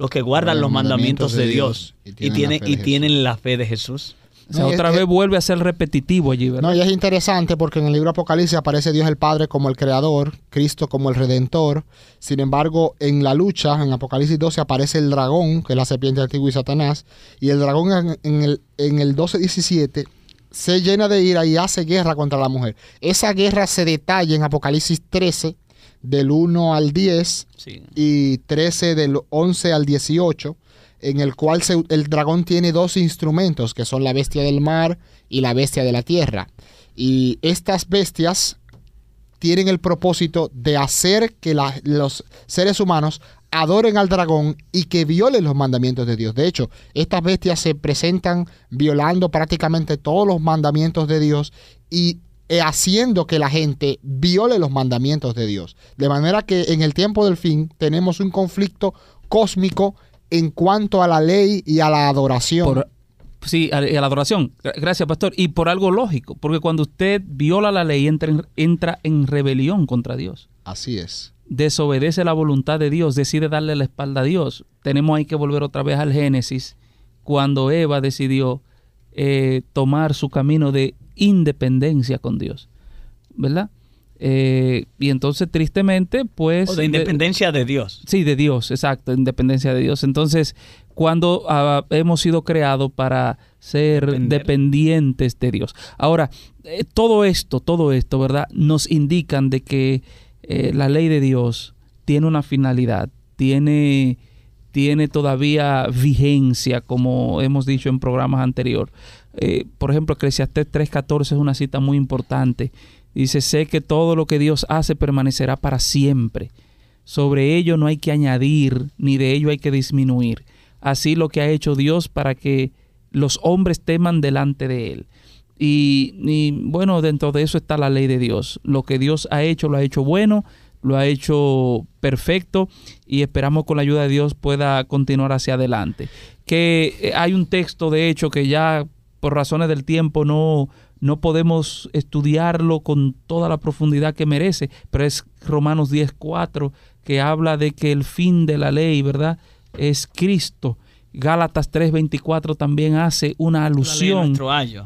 los que guardan los mandamientos, de, Dios, y, tienen, y, tienen, la fe de Jesús. otra vez vuelve a ser repetitivo allí, ¿verdad? No, y es interesante porque en el libro Apocalipsis aparece Dios el Padre como el Creador, Cristo como el Redentor. Sin embargo, en la lucha, en Apocalipsis 12, aparece el dragón, que es la serpiente antigua y Satanás. Y el dragón en, el, en el 12-17 se llena de ira y hace guerra contra la mujer. Esa guerra se detalla en Apocalipsis 13, del 1 al 10, y 13 del 11 al 18, en el cual el dragón tiene dos instrumentos, que son la bestia del mar y la bestia de la tierra. Y estas bestias tienen el propósito de hacer que los seres humanos adoren al dragón y que violen los mandamientos de Dios. De hecho, estas bestias se presentan violando prácticamente todos los mandamientos de Dios y haciendo que la gente viole los mandamientos de Dios. De manera que en el tiempo del fin tenemos un conflicto cósmico en cuanto a la ley y a la adoración. sí, a, la adoración. Gracias, pastor. Y por algo lógico, porque cuando usted viola la ley entra entra en rebelión contra Dios. Así es desobedece la voluntad de Dios, decide darle la espalda a Dios. Tenemos ahí que volver otra vez al Génesis, cuando Eva decidió eh, tomar su camino de independencia con Dios, ¿verdad? Eh, y entonces, tristemente, pues... O de independencia de, Dios. Sí, de Dios, exacto, independencia de Dios. Entonces, cuando ah, hemos sido creados para ser dependientes de Dios. Ahora, eh, todo esto, todo esto, ¿verdad? Nos indican de que eh, la ley de Dios tiene una finalidad, tiene, tiene todavía vigencia, como hemos dicho en programas anteriores. Eh, por ejemplo, Eclesiastés 3.14 es una cita muy importante. Dice, sé que todo lo que Dios hace permanecerá para siempre. Sobre ello no hay que añadir, ni de ello hay que disminuir. Así lo que ha hecho Dios para que los hombres teman delante de Él. Y, bueno, dentro de eso está la ley de Dios. Lo que Dios ha hecho, lo ha hecho bueno, lo ha hecho perfecto y esperamos con la ayuda de Dios pueda continuar hacia adelante. Que eh, hay un texto, de hecho, que ya por razones del tiempo no, no podemos estudiarlo con toda la profundidad que merece, pero es Romanos 10.4 que habla de que el fin de la ley, ¿verdad? Es Cristo Gálatas 3:24 también hace una alusión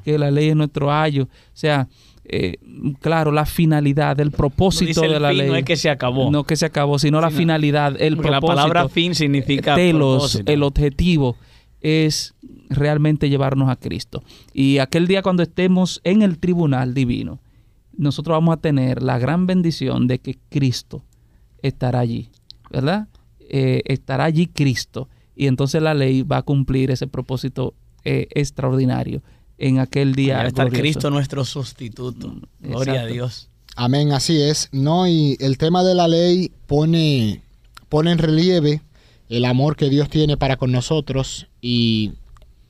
que la ley es nuestro ayo. O sea, eh, claro, la finalidad, el propósito de la ley. No es que se acabó. No que se acabó, sino la finalidad, el propósito. La palabra fin significa telos, el objetivo es realmente llevarnos a Cristo. Y aquel día cuando estemos en el tribunal divino, nosotros vamos a tener la gran bendición de que Cristo estará allí, ¿verdad? Eh, estará allí Cristo y entonces la ley va a cumplir ese propósito eh, extraordinario en aquel día. Va estar Cristo nuestro sustituto. Mm, Gloria a Dios. Amén, así es. No, y el tema de la ley pone, pone en relieve el amor que Dios tiene para con nosotros y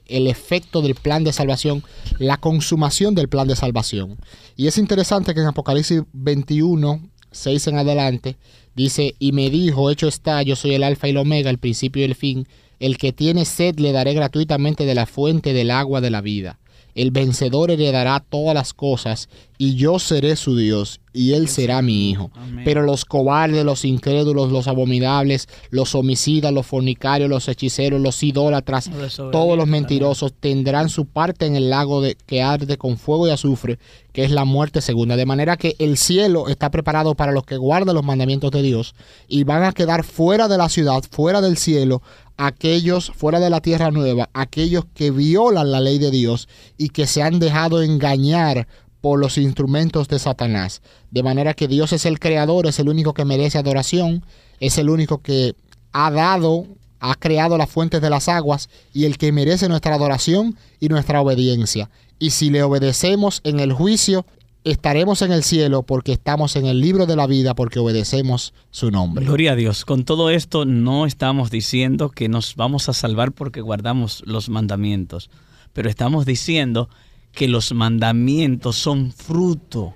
el efecto del plan de salvación, la consumación del plan de salvación. Y es interesante que en Apocalipsis 21, 6 en adelante, Dice, y me dijo, hecho está, yo soy el alfa y el omega, el principio y el fin. El que tiene sed le daré gratuitamente de la fuente del agua de la vida. El vencedor heredará todas las cosas y yo seré su Dios y él será mi hijo. Pero los cobardes, los incrédulos, los abominables, los homicidas, los fornicarios, los hechiceros, los idólatras, todos los mentirosos tendrán su parte en el lago de, que arde con fuego y azufre, que es la muerte segunda. De manera que el cielo está preparado para los que guardan los mandamientos de Dios y van a quedar fuera de la ciudad, fuera del cielo, aquellos fuera de la tierra nueva, aquellos que violan la ley de Dios y que se han dejado engañar por los instrumentos de Satanás. De manera que Dios es el creador, es el único que merece adoración, es el único que ha dado, ha creado las fuentes de las aguas y el que merece nuestra adoración y nuestra obediencia. Y si le obedecemos en el juicio, estaremos en el cielo porque estamos en el libro de la vida porque obedecemos su nombre. Gloria a Dios. Con todo esto no estamos diciendo que nos vamos a salvar porque guardamos los mandamientos, pero estamos diciendo que los mandamientos son fruto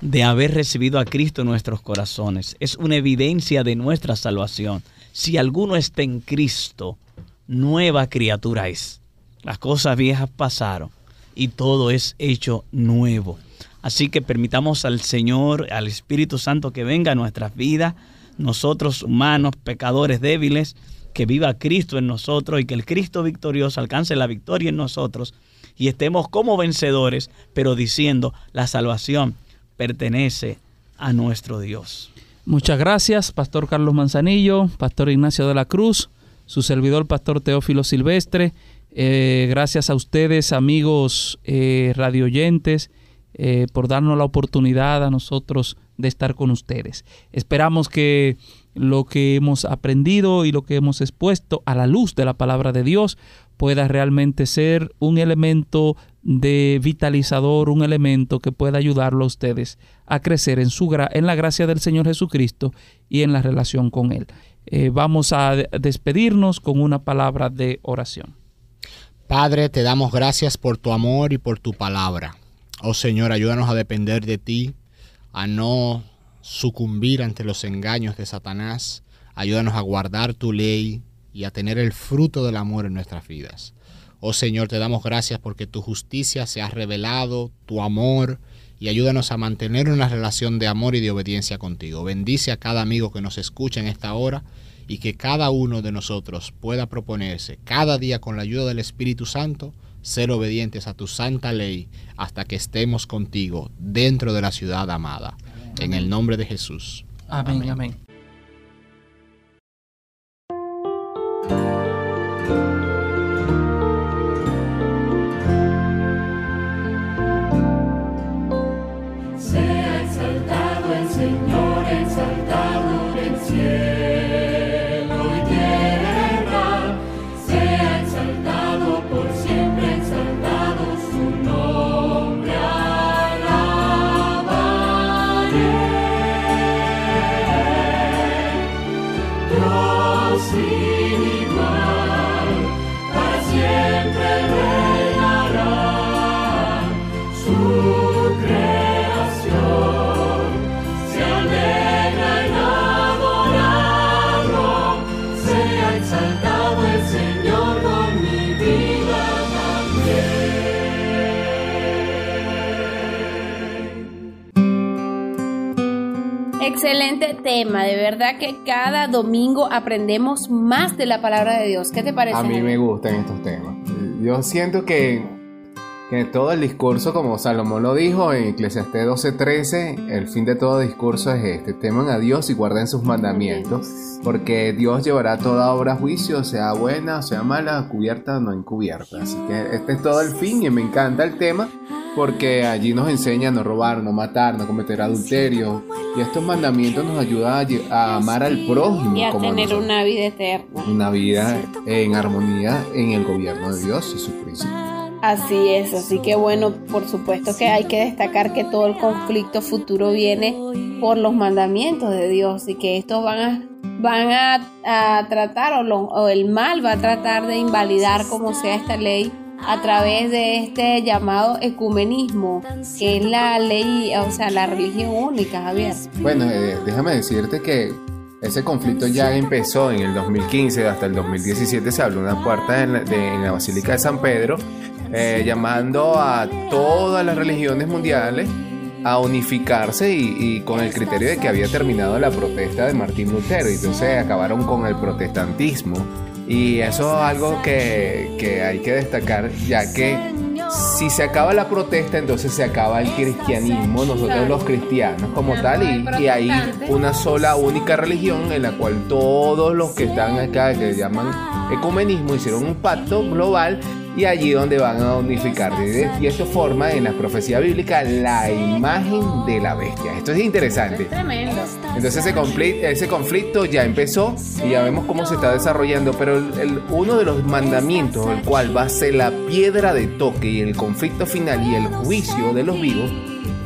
de haber recibido a Cristo en nuestros corazones. Es una evidencia de nuestra salvación. Si alguno está en Cristo, nueva criatura es. Las cosas viejas pasaron y todo es hecho nuevo. Así que permitamos al Señor, al Espíritu Santo que venga a nuestras vidas, nosotros humanos, pecadores débiles, que viva Cristo en nosotros y que el Cristo victorioso alcance la victoria en nosotros y estemos como vencedores, pero diciendo, la salvación pertenece a nuestro Dios. Muchas gracias, Pastor Carlos Manzanillo, Pastor Ignacio de la Cruz, su servidor, Pastor Teófilo Silvestre. Eh, gracias a ustedes, amigos eh, radioyentes, eh, por darnos la oportunidad a nosotros de estar con ustedes. Esperamos que lo que hemos aprendido y lo que hemos expuesto a la luz de la palabra de Dios pueda realmente ser un elemento de vitalizador, un elemento que pueda ayudarlo a ustedes a crecer en, su en la gracia del Señor Jesucristo y en la relación con Él. Eh, vamos a despedirnos con una palabra de oración. Padre, te damos gracias por tu amor y por tu palabra. Oh Señor, ayúdanos a depender de ti, a no sucumbir ante los engaños de Satanás. Ayúdanos a guardar tu ley, y a tener el fruto del amor en nuestras vidas. Oh Señor, te damos gracias porque tu justicia se ha revelado, tu amor, y ayúdanos a mantener una relación de amor y de obediencia contigo. Bendice a cada amigo que nos escucha en esta hora y que cada uno de nosotros pueda proponerse cada día con la ayuda del Espíritu Santo ser obedientes a tu santa ley hasta que estemos contigo dentro de la ciudad amada. En el nombre de Jesús. Amén, amén. Excelente tema, de verdad que cada domingo aprendemos más de la palabra de Dios. ¿Qué te parece? A mí me gustan estos temas. Yo siento que, que todo el discurso, como Salomón lo dijo en Eclesiastés 12:13, el fin de todo discurso es este, teman a Dios y guarden sus mandamientos, porque Dios llevará toda obra a juicio, sea buena, sea mala, cubierta o no encubierta. Así que este es todo el fin y me encanta el tema porque allí nos enseña a no robar, no matar, no cometer adulterio. Y estos mandamientos nos ayudan a, amar al prójimo. Y a tener una vida eterna. Una vida en armonía en el gobierno de Dios, Jesucristo. Así es, así que bueno, por supuesto que hay que destacar que todo el conflicto futuro viene por los mandamientos de Dios y que estos van a, van a, tratar o, o el mal va a tratar de invalidar como sea esta ley a través de este llamado ecumenismo, que es la ley, o sea, la religión única, Javier. Bueno, eh, déjame decirte que ese conflicto ya empezó en el 2015, hasta el 2017 se abrió una puerta en la, Basílica de San Pedro eh, llamando a todas las religiones mundiales a unificarse y, con el criterio de que había terminado la protesta de Martín Lutero. Y entonces acabaron con el protestantismo. Y eso es algo que, que hay que destacar, ya que si se acaba la protesta, entonces se acaba el cristianismo, nosotros los cristianos como tal, y, y, hay una sola, única religión en la cual todos los que están acá, que llaman ecumenismo, hicieron un pacto global y allí donde van a unificar. Y esto forma en la profecía bíblica la imagen de la bestia. Esto es interesante. tremendo. Entonces ese conflicto, ese conflicto ya empezó y ya vemos cómo se está desarrollando, pero el, uno de los mandamientos, el cual va a ser la piedra de toque y el conflicto final y el juicio de los vivos,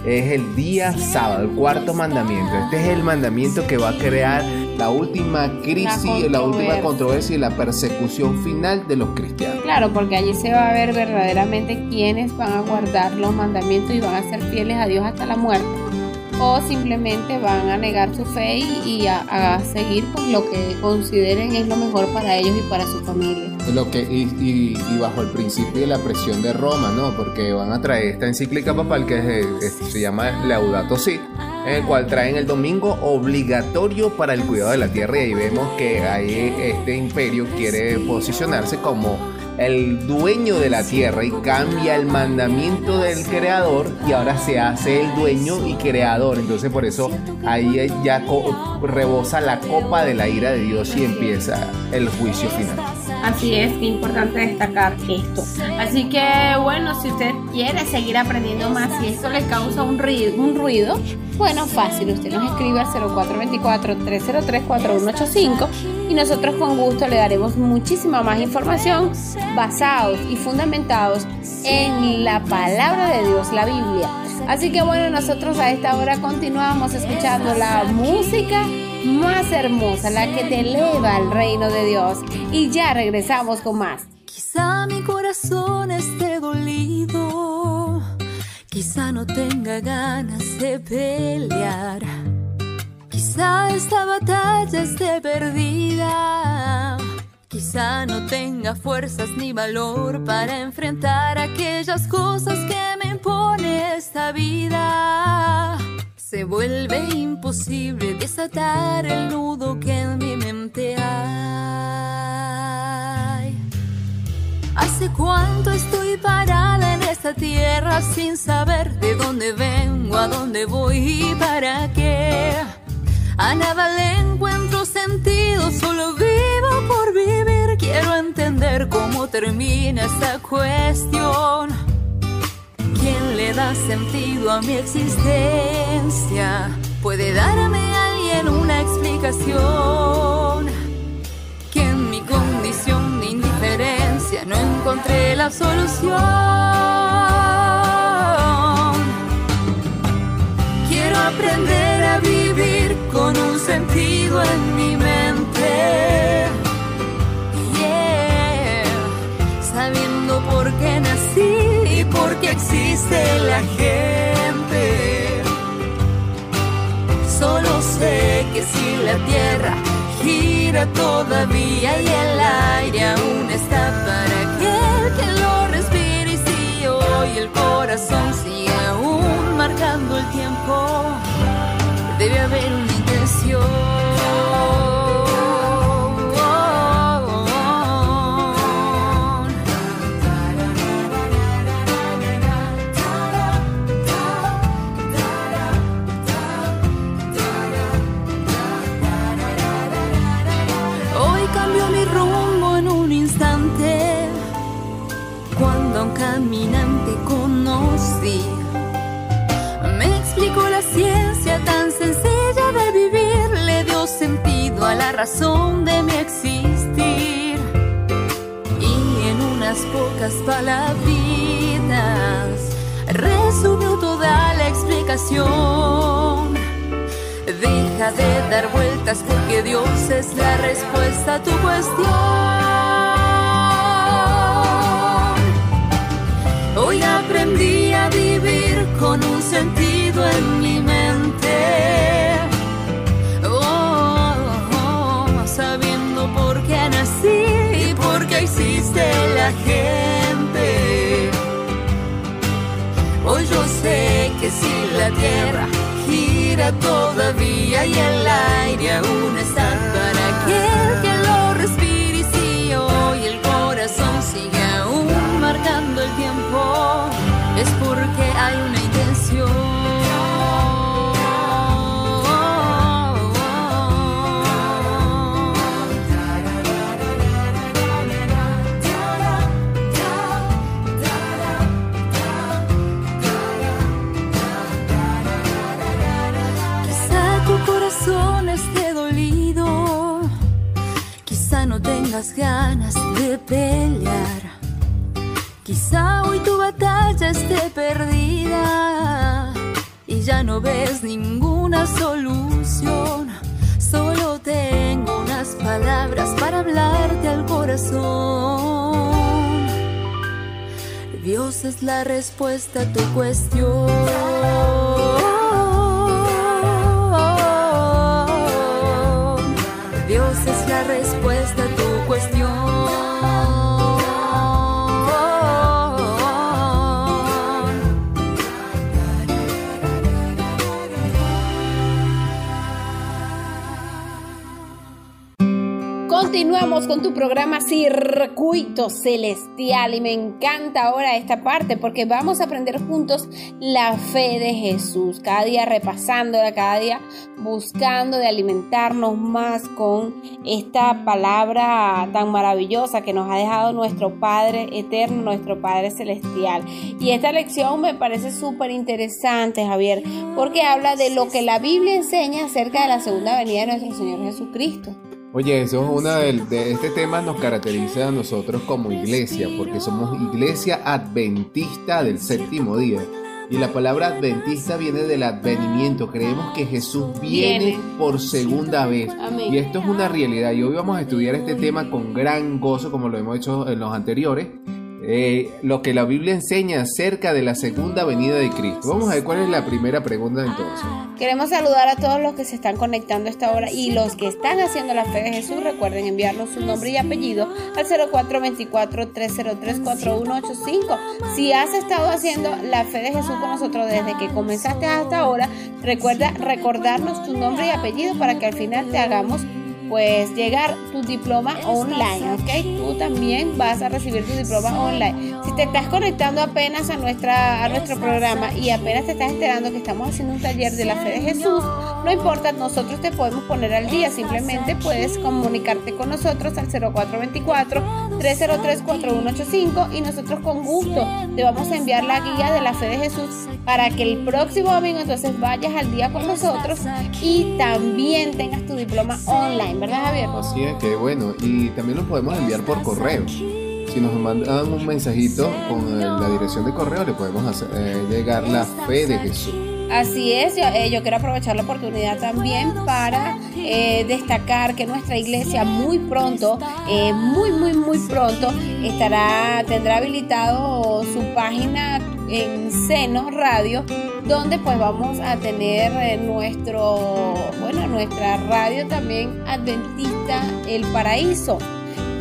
es el día sábado, el cuarto mandamiento. Este es el mandamiento que va a crear la última crisis, la, última controversia y la persecución final de los cristianos. Claro, porque allí se va a ver verdaderamente quiénes van a guardar los mandamientos y van a ser fieles a Dios hasta la muerte o simplemente van a negar su fe y, a, seguir pues, lo que consideren es lo mejor para ellos y para su familia. Lo que, y, bajo el principio de la presión de Roma, ¿no? Porque van a traer esta encíclica papal que se llama Laudato Si, en el cual traen el domingo obligatorio para el cuidado de la tierra y ahí vemos que ahí este imperio quiere posicionarse como el dueño de la tierra y cambia el mandamiento del creador y ahora se hace el dueño y creador. Entonces por eso ahí ya rebosa la copa de la ira de Dios y empieza el juicio final. Así es, que importante destacar esto. Así que bueno, si usted quiere seguir aprendiendo más y esto le causa un ruido, un ruido bueno, fácil, usted nos escribe al 0424-303-4185 y nosotros con gusto le daremos muchísima más información basados y fundamentados en la palabra de Dios, la Biblia. Así que bueno, nosotros a esta hora continuamos escuchando la música más hermosa, la que te eleva al reino de Dios. Y ya regresamos con más. Quizá mi corazón esté dolido, quizá no tenga ganas de pelear, quizá esta batalla esté perdida. Quizá no tenga fuerzas ni valor para enfrentar aquellas cosas que me impone esta vida. Se vuelve imposible desatar el nudo que en mi mente hay. Hace cuánto estoy parada en esta tierra sin saber de dónde vengo, a dónde voy y para qué. A nada le encuentro sentido, solo vivo por vivir. Quiero entender cómo termina esta cuestión. ¿Quién le da sentido a mi existencia? ¿Puede darme alguien una explicación? Que en mi condición de indiferencia no encontré la solución. Quiero aprender a vivir con un sentido en mi mente. sabiendo por qué nací existe la gente. Solo sé que si la tierra gira todavía y el aire aún está para aquel que lo respire y si hoy el corazón sigue aún marcando el tiempo, debe haber una intención. Celestial y me encanta ahora esta parte porque vamos a aprender juntos la fe de Jesús, cada día repasándola, cada día buscando de alimentarnos más con esta palabra tan maravillosa que nos ha dejado nuestro Padre eterno, nuestro Padre celestial. Y esta lección me parece súper interesante, Javier, porque habla de lo que la Biblia enseña acerca de la segunda venida de nuestro Señor Jesucristo. Oye, eso es una de, de, este tema nos caracteriza a nosotros como iglesia, porque somos iglesia adventista del séptimo día. Y la palabra adventista viene del advenimiento. Creemos que Jesús viene, por segunda vez. Y esto es una realidad. Y hoy vamos a estudiar este tema con gran gozo, como lo hemos hecho en los anteriores. Eh, lo que la Biblia enseña acerca de la segunda venida de Cristo. Vamos a ver cuál es la primera pregunta entonces. Queremos saludar a todos los que se están conectando esta hora y los que están haciendo la fe de Jesús. Recuerden enviarnos su nombre y apellido al 0424-303-4185. Si has estado haciendo la fe de Jesús con nosotros desde que comenzaste hasta ahora, recuerda recordarnos tu nombre y apellido para que al final te hagamos pues llegar tu diploma online, ¿ok? Tú también vas a recibir tu diploma online. Si te estás conectando apenas a, nuestra, a nuestro programa y apenas te estás enterando que estamos haciendo un taller de la fe de Jesús, no importa, nosotros te podemos poner al día. Simplemente puedes comunicarte con nosotros al 0424-303-4185 y nosotros con gusto te vamos a enviar la guía de la fe de Jesús para que el próximo domingo entonces vayas al día con nosotros y también tengas tu diploma online. ¿Verdad, Javier? Así es, que bueno. Y también lo podemos enviar por correo. Si nos mandan un mensajito con la dirección de correo, le podemos hacer, eh, llegar la fe de Jesús. Así es, yo, eh, quiero aprovechar la oportunidad también para eh, destacar que nuestra iglesia muy pronto, muy, muy, muy pronto, estará, tendrá habilitado su página en Seno Radio, donde pues vamos a tener eh, nuestro, bueno, nuestra radio también adventista El Paraíso.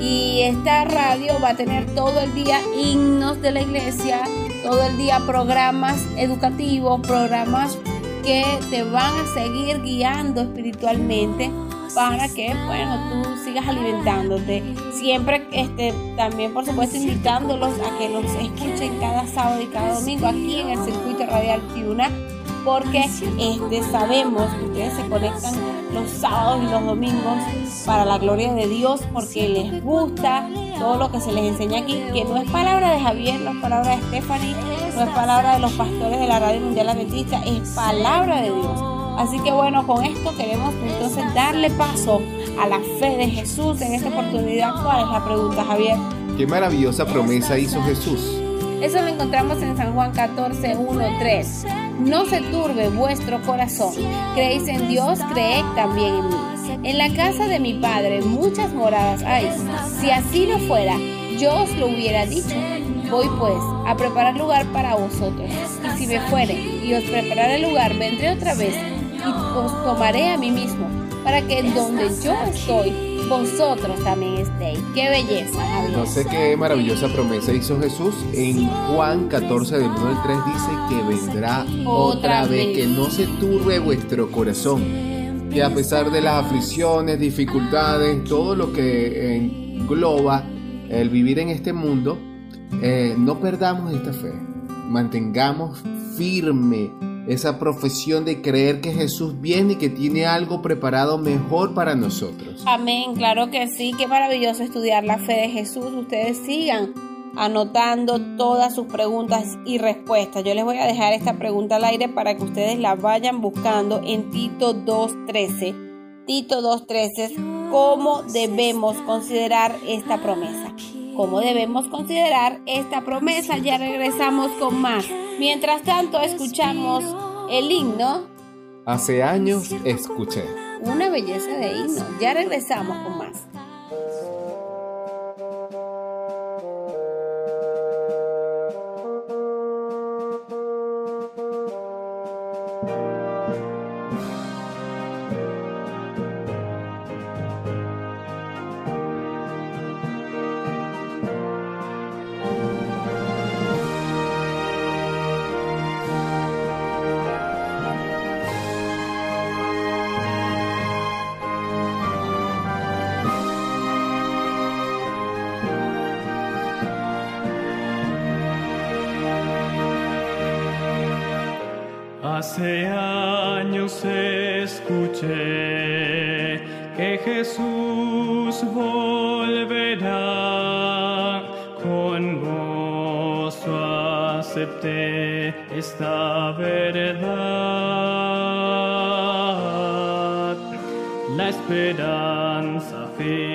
Y esta radio va a tener todo el día himnos de la iglesia, todo el día programas educativos, programas que te van a seguir guiando espiritualmente para que, bueno, tú sigas alimentándote. Siempre, este, también, por supuesto, invitándolos a que los escuchen cada sábado y cada domingo aquí en el circuito radial Tiuna, porque este, sabemos que ustedes se conectan los sábados y los domingos para la gloria de Dios, porque les gusta todo lo que se les enseña aquí, que no es palabra de Javier, no es palabra de Stephanie, no es palabra de los pastores de la Radio Mundial Adventista, es palabra de Dios. Así que bueno, con esto queremos entonces darle paso a la fe de Jesús en esta oportunidad. ¿Cuál es la pregunta, Javier? ¿Qué maravillosa promesa hizo Jesús? Eso lo encontramos en San Juan 14, 1, 3. No se turbe vuestro corazón. Creéis en Dios, creed también en mí. En la casa de mi Padre muchas moradas hay. Si así no fuera, yo os lo hubiera dicho. Voy pues a preparar lugar para vosotros. Y si me fuere y os prepararé lugar, vendré otra vez y os tomaré a mí mismo, para que donde yo estoy, vosotros también estéis. Qué belleza, Javier. No sé qué maravillosa promesa hizo Jesús. En Juan 14, del 1 al 3 dice que vendrá otra, vez, que no se turbe vuestro corazón. Que a pesar de las aflicciones, dificultades, todo lo que engloba el vivir en este mundo, eh, no perdamos esta fe. Mantengamos firme esa profesión de creer que Jesús viene y que tiene algo preparado mejor para nosotros. Amén, claro que sí, qué maravilloso estudiar la fe de Jesús. Ustedes sigan anotando todas sus preguntas y respuestas. Yo les voy a dejar esta pregunta al aire para que ustedes la vayan buscando en Tito 2.13. Tito 2.13, ¿cómo debemos considerar esta promesa? ¿Cómo debemos considerar esta promesa? Ya regresamos con más. Mientras tanto, escuchamos el himno. Hace años escuché. Una belleza de himno. Ya regresamos con más. Hace años escuché que Jesús volverá, con gozo acepté esta verdad. La esperanza firme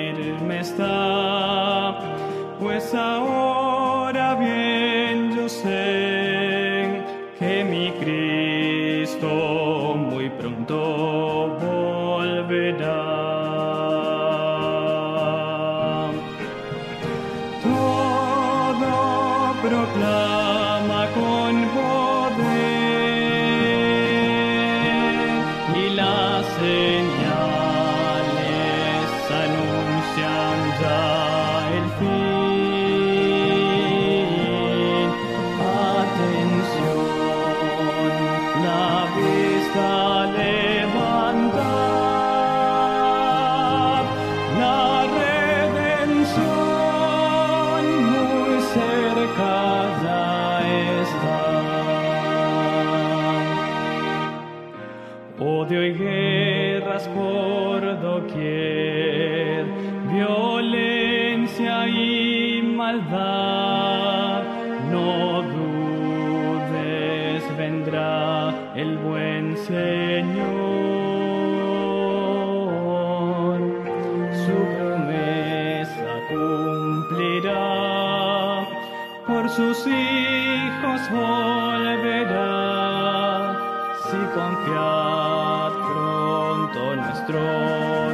Confiad pronto nuestro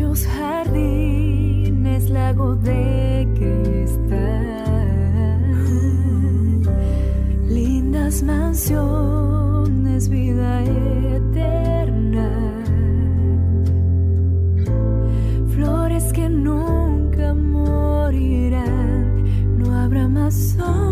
bellos jardines, lago de cristal, lindas mansiones, vida eterna, flores que nunca morirán, no habrá más sol.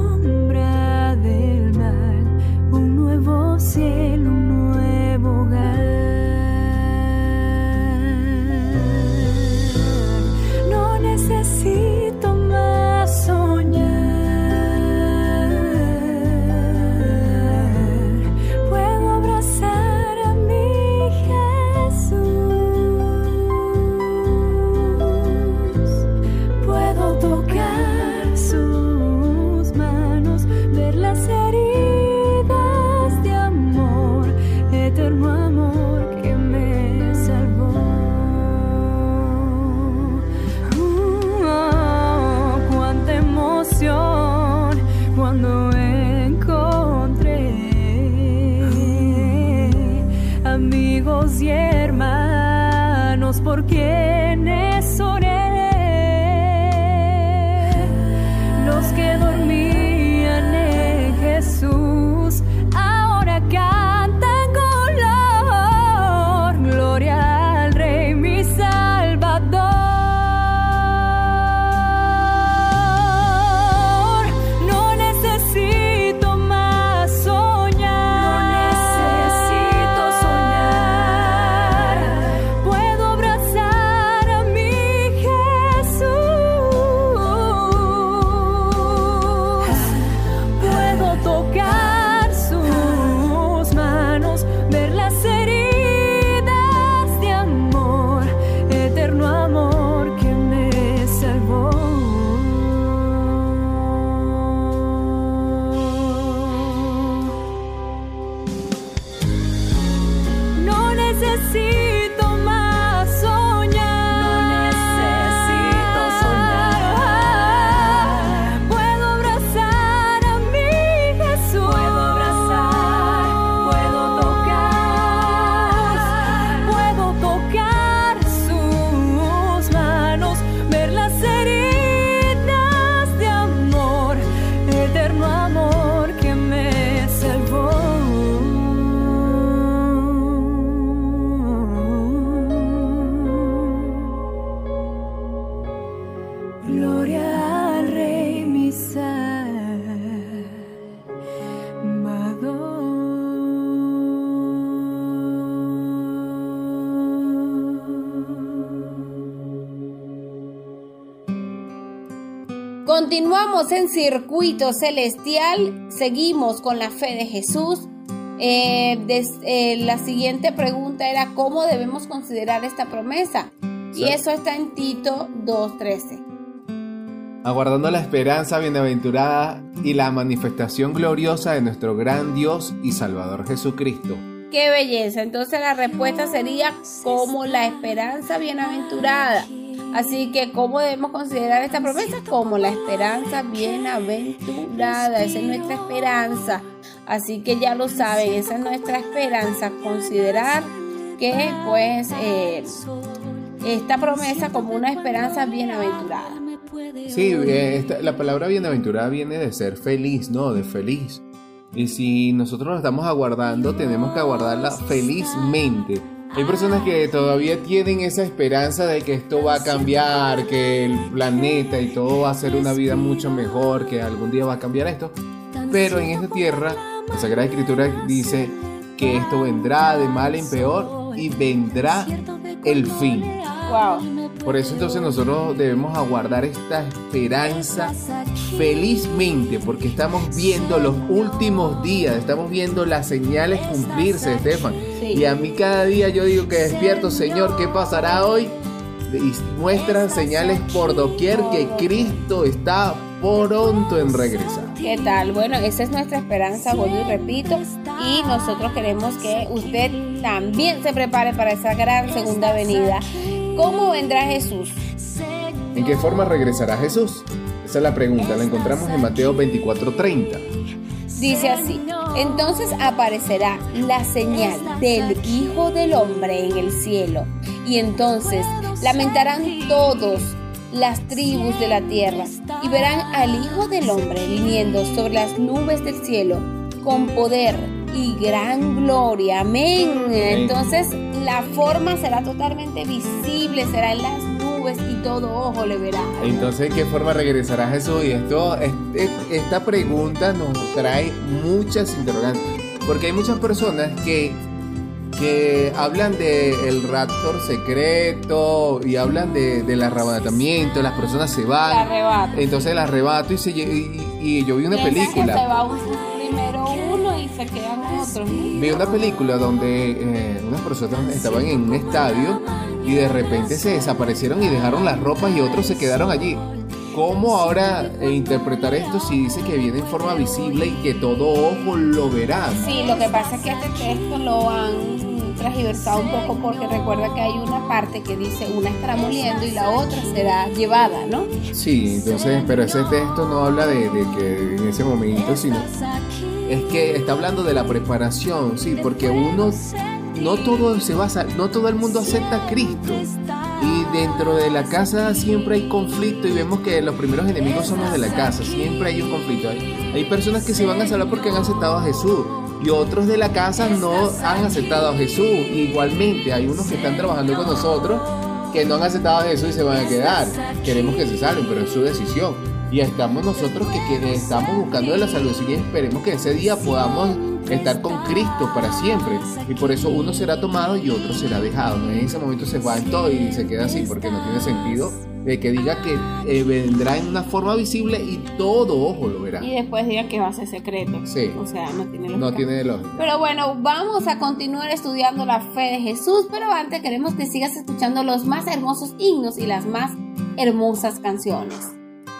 Continuamos en Circuito Celestial, seguimos con la fe de Jesús. Eh, des- eh, la siguiente pregunta era cómo debemos considerar esta promesa. Y eso está en Tito 2.13. Aguardando la esperanza bienaventurada y la manifestación gloriosa de nuestro gran Dios y Salvador Jesucristo. Qué belleza. Entonces la respuesta sería como la esperanza bienaventurada. Así que, ¿cómo debemos considerar esta promesa? Como la esperanza bienaventurada. Esa es nuestra esperanza. Así que ya lo saben, esa es nuestra esperanza. Considerar que, pues, eh, esta promesa como una esperanza bienaventurada. Sí, eh, esta- la palabra bienaventurada viene de ser feliz, ¿no? De feliz. Y si nosotros lo estamos aguardando, tenemos que aguardarla felizmente. Hay personas que todavía tienen esa esperanza de que esto va a cambiar, que el planeta y todo va a ser una vida mucho mejor, que algún día va a cambiar esto. Pero en esta tierra, la Sagrada Escritura dice que esto vendrá de mal en peor y vendrá el fin. Wow. Por eso entonces nosotros debemos aguardar esta esperanza felizmente, porque estamos viendo los últimos días, estamos viendo las señales cumplirse, Estefan. Sí. Y a mí cada día yo digo que despierto, Señor, ¿qué pasará hoy? Y muestran señales por doquier que Cristo está pronto en regresar. ¿Qué tal? Bueno, esa es nuestra esperanza, vuelvo y repito. Y nosotros queremos que usted también se prepare para esa gran segunda venida. ¿Cómo vendrá Jesús? ¿En qué forma regresará Jesús? Esa es la pregunta, la encontramos en Mateo 24:30. Dice así, entonces aparecerá la señal del Hijo del Hombre en el cielo, y entonces lamentarán todos las tribus de la tierra, y verán al Hijo del Hombre viniendo sobre las nubes del cielo con poder y gran gloria. Amén. Entonces la forma será totalmente visible, será en las nubes y todo ojo le verá. Entonces, ¿de qué forma regresará Jesús? Y esto, este- esta pregunta nos trae muchas interrogantes. Porque hay muchas personas que, que hablan del raptor secreto y hablan de, del arrebatamiento, las personas se El van. arrebato. Entonces el arrebato y, se y- y yo vi una Piensa que se película. va un- primero uno y se quedan otros. ¿no? Vi una película donde eh, unas personas estaban en un estadio y de repente se desaparecieron y dejaron las ropas y otros se quedaron allí. ¿Cómo ahora eh, interpretar esto si dice que viene en forma visible y que todo ojo lo verá? Sí, lo que pasa es que este texto lo han transversado un poco porque recuerda que hay una parte que dice una estará moliendo y la otra será llevada, ¿no? Sí, entonces, pero ese texto no habla de, de que en ese momento, sino es que está hablando de la preparación, sí, porque uno no todo se basa, no todo el mundo acepta a Cristo. Y dentro de la casa siempre hay conflicto y vemos que los primeros enemigos son los de la casa, siempre hay un conflicto. Hay, hay personas que se van a salvar porque han aceptado a Jesús y otros de la casa no han aceptado a Jesús. Igualmente hay unos que están trabajando con nosotros que no han aceptado a Jesús y se van a quedar. Queremos que se salven, pero es su decisión. Y estamos nosotros que, que estamos buscando de la salvación y esperemos que ese día podamos estar con Cristo para siempre. Y por eso uno será tomado y otro será dejado. En ese momento se va en todo y se queda así porque no tiene sentido de que diga que eh, vendrá en una forma visible y todo ojo lo verá. Y después diga que va a ser secreto. Sí. O sea, no tiene lógica. No tiene lógica. Pero bueno, vamos a continuar estudiando la fe de Jesús, pero antes queremos que sigas escuchando los más hermosos himnos y las más hermosas canciones.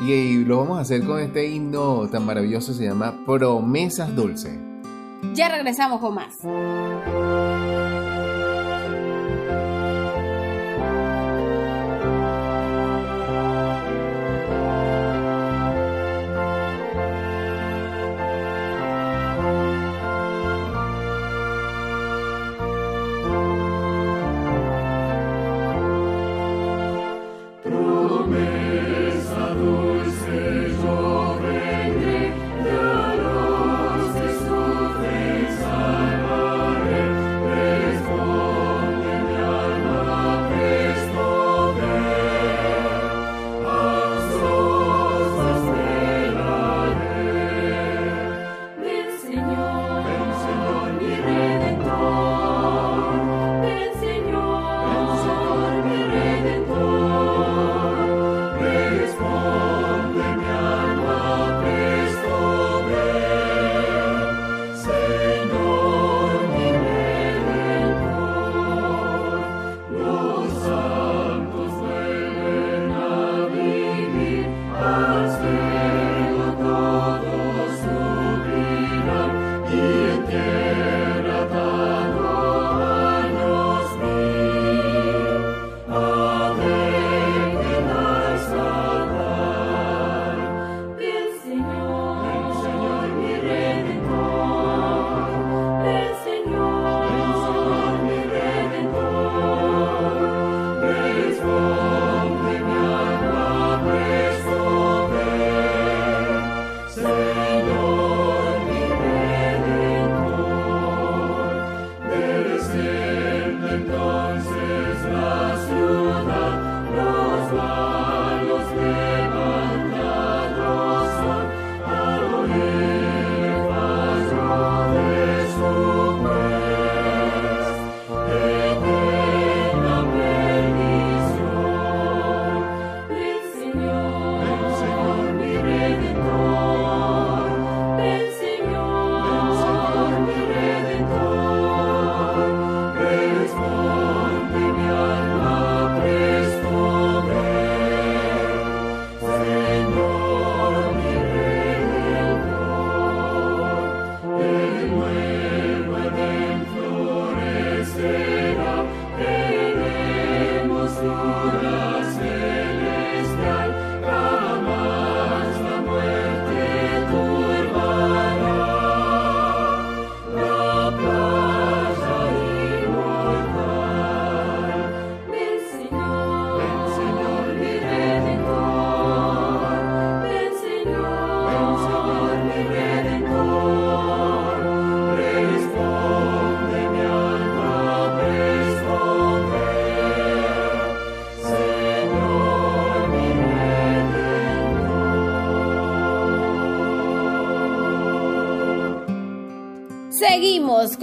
Y, y lo vamos a hacer con este himno tan maravilloso, se llama Promesas Dulces. Ya regresamos con más.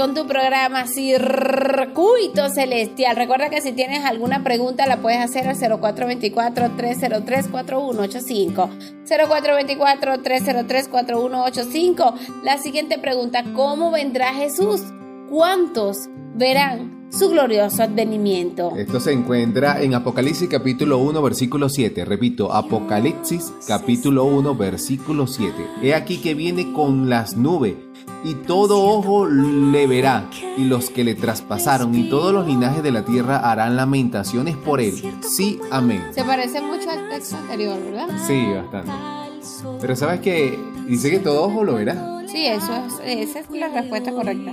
Con tu programa Circuito Celestial. Recuerda que si tienes alguna pregunta la puedes hacer al 0424-303-4185. 0424-303-4185. La siguiente pregunta, ¿cómo vendrá Jesús? ¿Cuántos verán su glorioso advenimiento? Esto se encuentra en Apocalipsis capítulo 1 versículo 7. Repito, Apocalipsis capítulo 1 versículo 7. He aquí que viene con las nubes y todo ojo le verá, y los que le traspasaron, y todos los linajes de la tierra harán lamentaciones por él. Sí, amén. Se parece mucho al texto anterior, ¿verdad? Sí, bastante. Pero sabes que dice que todo ojo lo verá. Sí, eso es, esa es la respuesta correcta.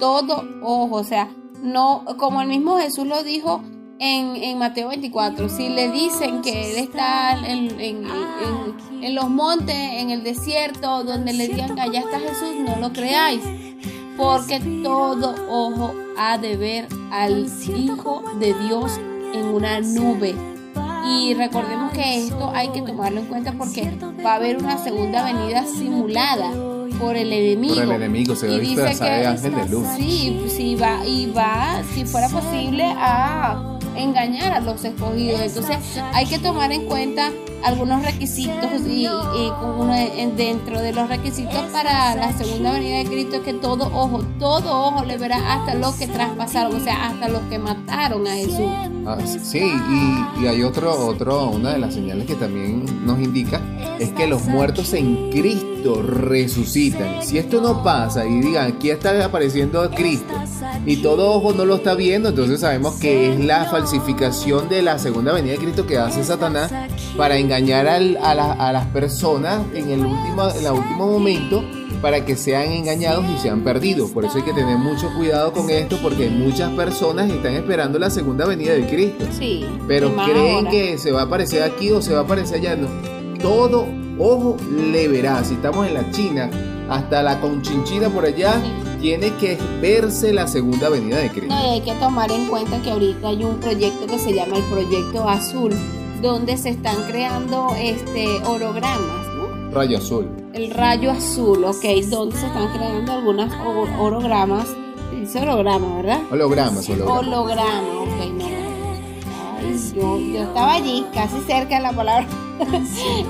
Todo ojo, o sea, no, como el mismo Jesús lo dijo en, en Mateo 24, si le dicen que Él está en, en- en- en los montes, en el desierto, donde le digan que allá está Jesús, no lo creáis, porque todo ojo ha de ver al Hijo de Dios en una nube. Y recordemos que esto hay que tomarlo en cuenta porque va a haber una segunda venida simulada por el enemigo. Por el enemigo, se va Y a dice que- ángel de luz. Sí, sí va y va, si fuera posible, a engañar a los escogidos. Entonces hay que tomar en cuenta algunos requisitos y, uno de- en- dentro de los requisitos para la segunda venida de Cristo es que todo ojo, todo ojo le verá hasta los que traspasaron, o sea, hasta los que mataron a Jesús. Ah, sí, y, y hay otro, otro, una de las señales que también nos indica es que los muertos en Cristo resucitan. Si esto no pasa y digan, aquí está apareciendo Cristo y todo ojo no lo está viendo, entonces sabemos que es la falsificación de la segunda venida de Cristo que hace Satanás para engañar al- a, la- a las personas en el último, en el último momento para que sean engañados y sean perdidos. Por eso hay que tener mucho cuidado con esto porque muchas personas están esperando la segunda venida de Cristo. Sí. Pero creen ahora. que se va a aparecer aquí o se va a aparecer allá. No. Todo ojo le verá. Si estamos en la China, hasta la conchinchina por allá, tiene que verse la segunda venida de Cristo. No, y hay que tomar en cuenta que ahorita hay un proyecto que se llama el Proyecto Azul, donde se están creando este hologramas, ¿no? Rayo azul. El rayo azul, ok, donde se están creando algunas hologramas. Se Dice holograma, ¿verdad? Hologramas, hologramas. Holograma, ok, no. Ay, yo, yo estaba allí, casi cerca de la palabra, <laughs>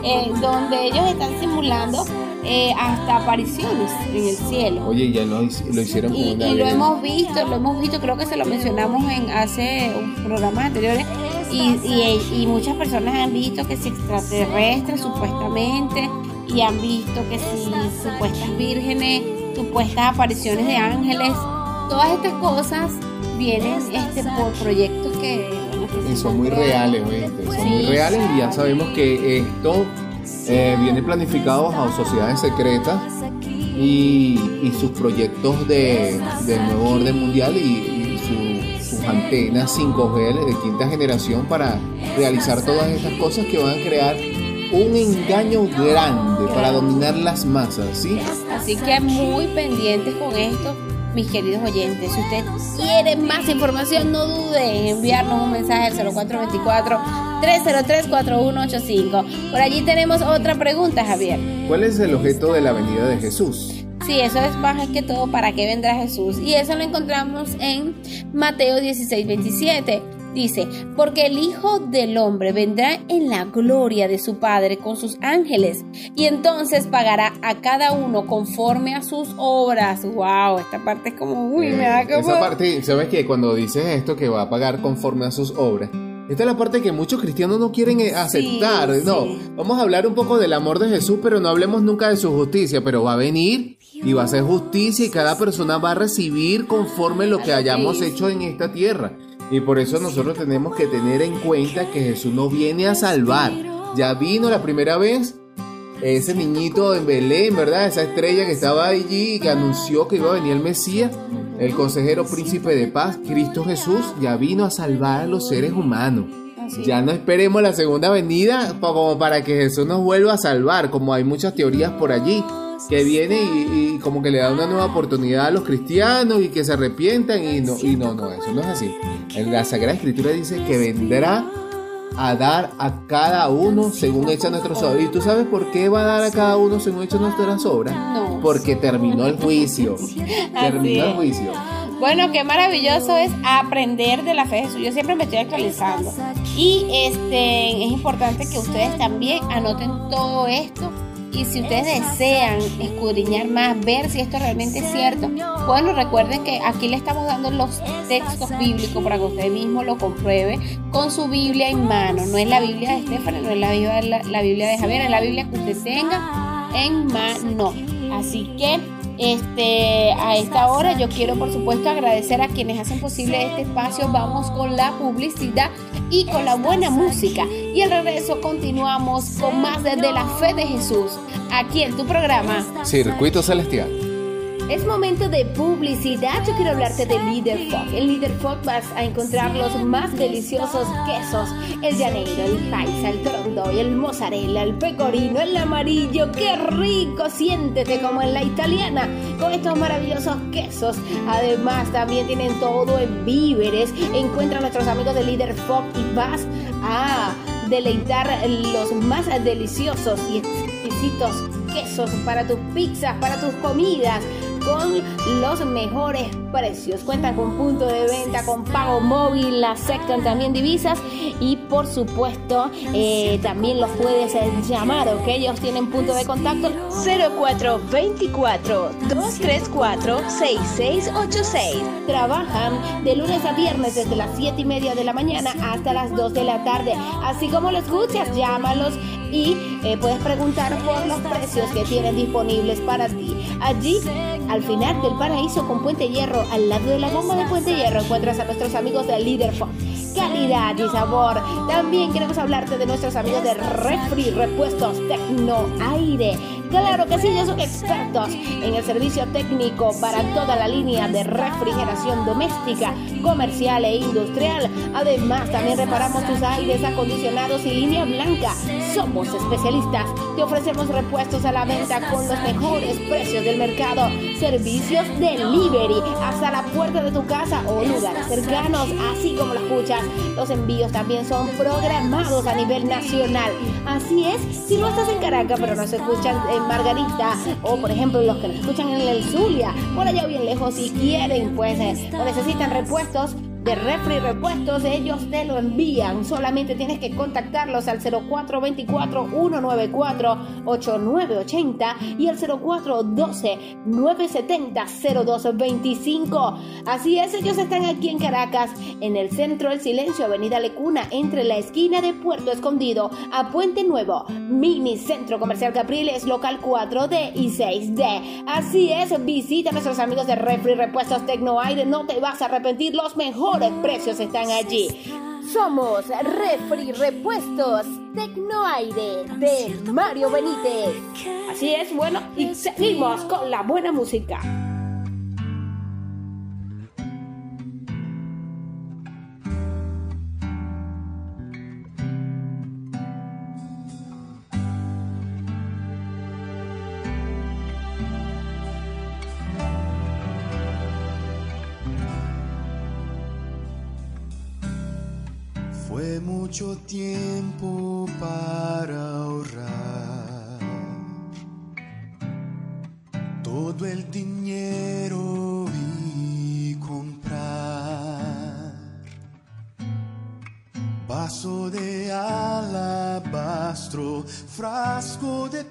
eh, donde ellos están simulando eh, hasta apariciones en el cielo. Oye, ya lo, lo hicieron con Y, una y lo hemos visto, lo hemos visto, creo que se lo mencionamos en hace un- programas anteriores. Y, y- y muchas personas han visto que si extraterrestres supuestamente, y han visto que si supuestas vírgenes, supuestas apariciones de ángeles, todas estas cosas vienen este por proyectos que, Y son muy reales, ¿oíste? Son muy reales y ya sabemos que esto eh, viene planificado a sociedades secretas y, y sus proyectos de, del nuevo orden mundial y, antenas 5G de quinta generación para realizar todas estas cosas que van a crear un engaño grande para dominar las masas, ¿sí? Así que muy pendientes con esto, mis queridos oyentes. Si usted quiere más información, no dude en enviarnos un mensaje al 0424-303-4185. Por allí tenemos otra pregunta, Javier. ¿Cuál es el objeto de la venida de Jesús? Sí, eso es más que todo para qué vendrá Jesús. Y eso lo encontramos en Mateo 16, 27. Dice, porque el Hijo del Hombre vendrá en la gloria de su Padre con sus ángeles y entonces pagará a cada uno conforme a sus obras. Wow, esta parte es como, uy, me da Eh, como... Esa parte, ¿sabes que Cuando dices esto que va a pagar conforme a sus obras, esta es la parte que muchos cristianos no quieren eh, aceptar. no, sí. vamos a hablar un poco del amor de Jesús, pero no hablemos nunca de su justicia, pero va a venir y va a hacer justicia y cada persona va a recibir conforme lo que hayamos hecho en esta tierra. Y por eso nosotros tenemos que tener en cuenta que Jesús no viene a salvar. Ya vino la primera vez ese niñito en Belén, ¿verdad? Esa estrella que estaba allí y que anunció que iba a venir el Mesías, el consejero príncipe de paz, Cristo Jesús, ya vino a salvar a los seres humanos. Ya no esperemos la segunda venida como para que Jesús nos vuelva a salvar, como hay muchas teorías por allí, que viene y, y como que le da una nueva oportunidad a los cristianos y que se arrepientan y no, y no, no, eso no es así. En la Sagrada Escritura dice que vendrá a dar a cada uno según hecha nuestra obras. ¿Y tú sabes por qué va a dar a cada uno según hecha nuestras obras? No. Porque terminó el juicio. <laughs> terminó el juicio. Bueno, qué maravilloso es aprender de la fe de Jesús. Yo siempre me estoy actualizando. Y este es importante que ustedes también anoten todo esto. Y si ustedes desean escudriñar más, ver si esto realmente es cierto, bueno, recuerden que aquí le estamos dando los textos bíblicos para que usted mismo lo compruebe con su Biblia en mano. No es la Biblia de Estefano, no es la Biblia, la Biblia de Javier, es la Biblia que usted tenga en mano. Así que este, a esta hora yo quiero por supuesto agradecer a quienes hacen posible este espacio. Vamos con la publicidad y con la buena música. Y al regreso continuamos con más de, de la fe de Jesús aquí en tu programa. Circuito Celestial. Es momento de publicidad. Yo quiero hablarte de Líder Fog. En Líder Fog vas a encontrar los más deliciosos quesos: el llanero, el paisa, el toronto, el mozzarella, el pecorino, el amarillo. ¡Qué rico! Siéntete como en la italiana con estos maravillosos quesos. Además, también tienen todo en víveres. Encuentra a nuestros amigos de Líder Fog y vas a deleitar los más deliciosos y exquisitos quesos para tus pizzas, para tus comidas con los mejores precios. Cuentan con punto de venta, con pago móvil, aceptan también divisas y por supuesto eh, también los puedes eh, llamar, ¿ok? Ellos tienen punto de contacto 0424-234-6686. Trabajan de lunes a viernes desde las 7 y media de la mañana hasta las 2 de la tarde. Así como lo escuchas, llámalos y eh, puedes preguntar por los precios que tienen disponibles para ti. Allí, al final del paraíso con Puente Hierro, al lado de la bomba de Puente Hierro, encuentras a nuestros amigos de Líder Food. Calidad y sabor. También queremos hablarte de nuestros amigos de Refri Repuestos Tecno Aire. Claro que sí, ellos son expertos en el servicio técnico para toda la línea de refrigeración doméstica, comercial e industrial. Además, también reparamos tus aires acondicionados y línea blanca. Somos especialistas. Te ofrecemos repuestos a la venta con los mejores precios del mercado. Servicios delivery hasta la puerta de tu casa o lugares cercanos, así como lo escuchas. Los envíos también son programados a nivel nacional. Así es, si no estás en Caracas, pero nos escuchan en Margarita, o por ejemplo los que nos escuchan en el Zulia, por allá bien lejos, si quieren, pues, eh, o necesitan repuestos, de Refri Repuestos, ellos te lo envían. Solamente tienes que contactarlos al 0424-194-8980 y al 0412-970-0225. Así es, ellos están aquí en Caracas, en el centro del silencio, Avenida Lecuna, entre la esquina de Puerto Escondido a Puente Nuevo, Mini Centro Comercial Capriles, local 4D y 6D. Así es, visita a nuestros amigos de Refri Repuestos Tecnoaire, no te vas a arrepentir, los mejores precios están allí. Somos Refri Repuestos Tecnoaire de Mario Benítez. Así es, bueno, y seguimos con la buena música. Mucho tiempo para ahorrar. Todo el dinero y comprar. Vaso de alabastro, frasco de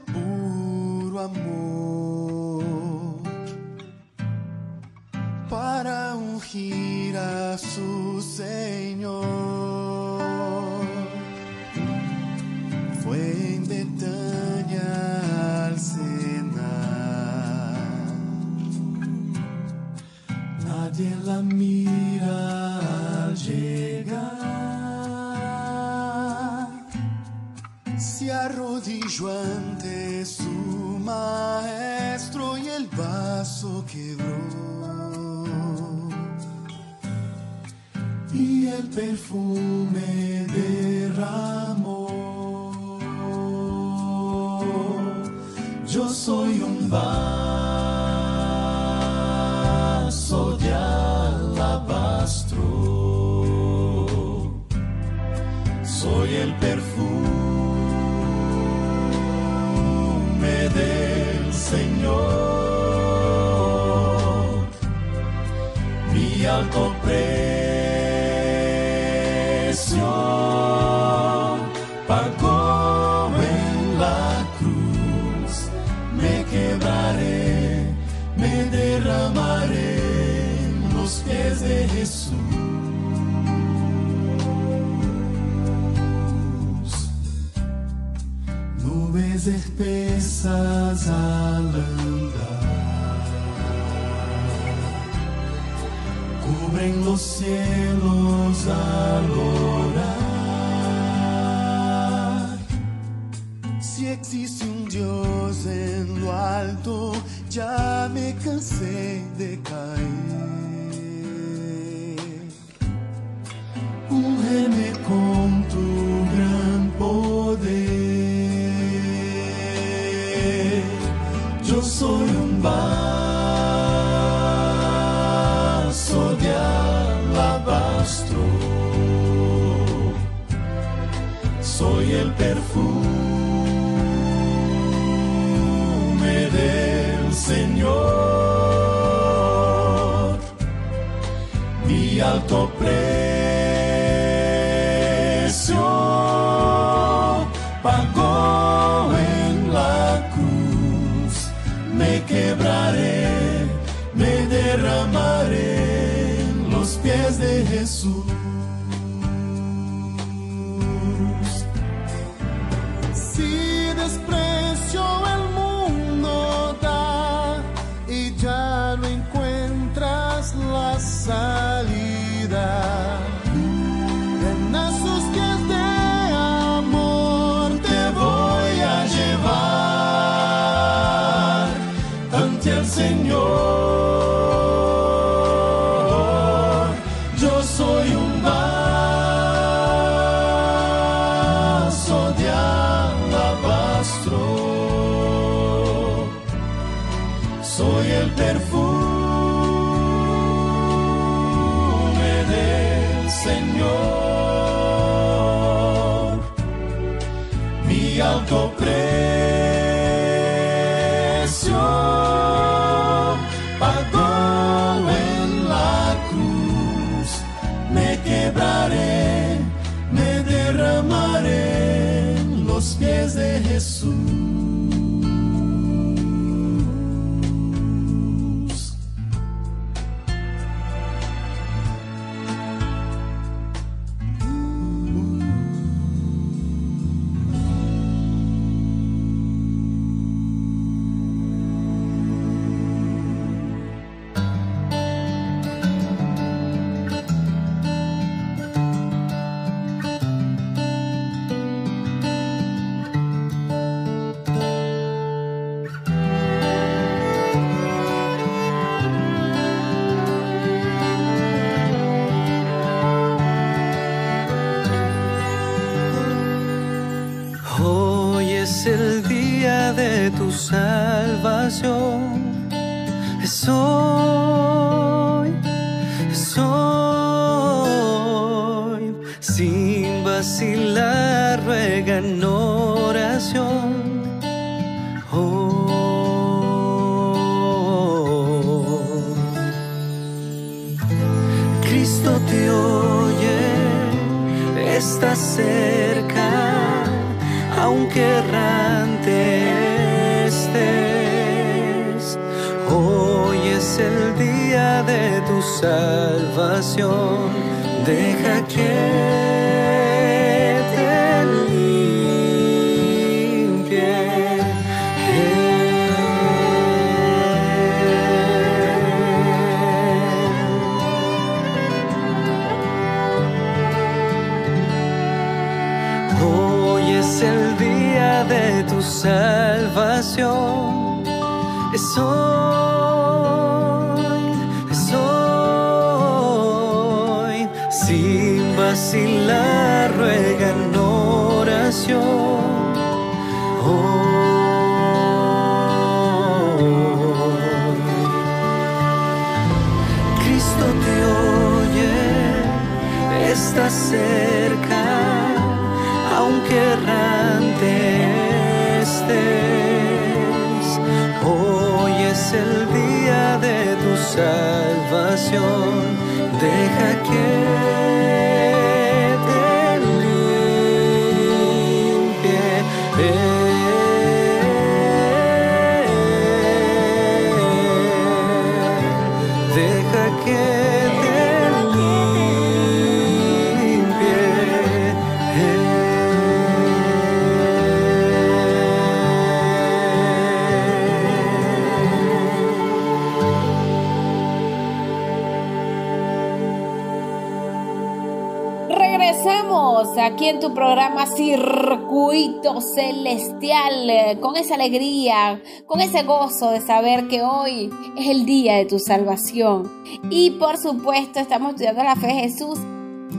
esa alegría, con ese gozo de saber que hoy es el día de tu salvación. Y por supuesto estamos estudiando la fe de Jesús.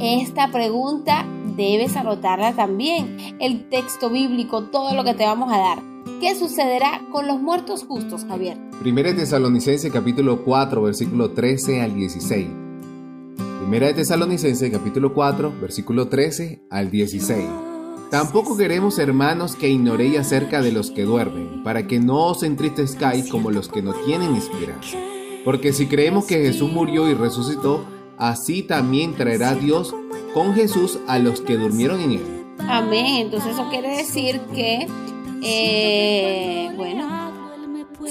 Esta pregunta debes anotarla también. El texto bíblico, todo lo que te vamos a dar. ¿Qué sucederá con los muertos justos, Javier? Primera de Tesalonicenses capítulo 4, versículo 13 al 16. Primera de Tesalonicenses capítulo 4, versículo 13 al 16. Tampoco queremos, hermanos, que ignoréis acerca de los que duermen, para que no os entristezcáis como los que no tienen esperanza. Porque si creemos que Jesús murió y resucitó, así también traerá Dios con Jesús a los que durmieron en él. Amén. Entonces eso quiere decir que, eh, bueno,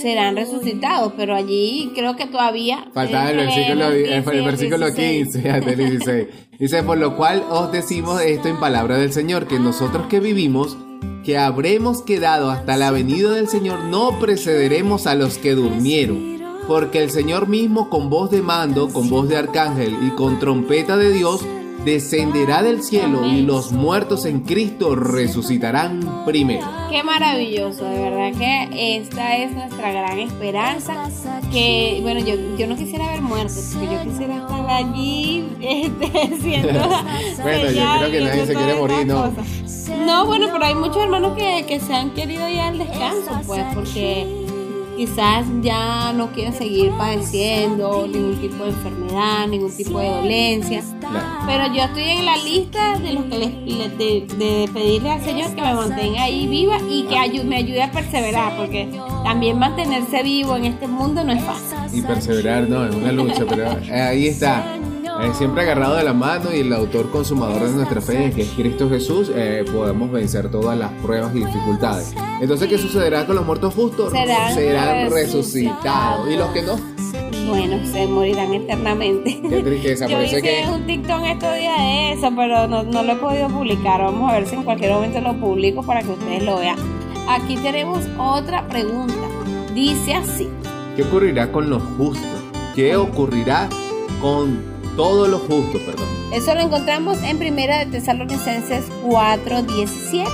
serán resucitados, pero allí creo que todavía... Faltaba el eh, versículo, en el, versículo 16. 15 hasta el 16. Dice, por lo cual os decimos esto en palabra del Señor, que nosotros que vivimos, que habremos quedado hasta la venida del Señor, no precederemos a los que durmieron. Porque el Señor mismo con voz de mando, con voz de arcángel y con trompeta de Dios, descenderá del cielo y los muertos en Cristo resucitarán primero. Qué maravilloso, de verdad que esta es nuestra gran esperanza. Que, bueno, yo, yo no quisiera ver muertos, porque yo quisiera estar allí <laughs> este, siendo. <laughs> Bueno, yo creo que nadie se quiere morir, ¿no? cosas. No, bueno, pero hay muchos hermanos que, que se han querido ir al descanso, pues, porque quizás ya no quieren seguir padeciendo ningún tipo de enfermedad, ningún tipo de dolencia. Claro. Pero yo estoy en la lista de los que les, de, de pedirle al Señor que me mantenga ahí viva y que me ayude a perseverar, porque también mantenerse vivo en este mundo no es fácil. Y perseverar, no, es una lucha, pero eh, ahí está. Eh, siempre agarrado de la mano y el autor consumador de nuestra fe, que es Cristo Jesús, eh, podemos vencer todas las pruebas y dificultades. Entonces, ¿qué sucederá con los muertos justos? Serán resucitados. resucitados. ¿Y los que no? Bueno, se morirán eternamente. Qué tristeza, <laughs> Yo por eso hice es que... un TikTok estos días de eso, pero no, no lo he podido publicar. Vamos a ver si en cualquier momento lo publico para que ustedes lo vean. Aquí tenemos otra pregunta. Dice así. ¿Qué ocurrirá con los justos? ¿Qué ocurrirá con todos los justos, perdón? Eso lo encontramos en Primera de Tesalonicenses 4:17.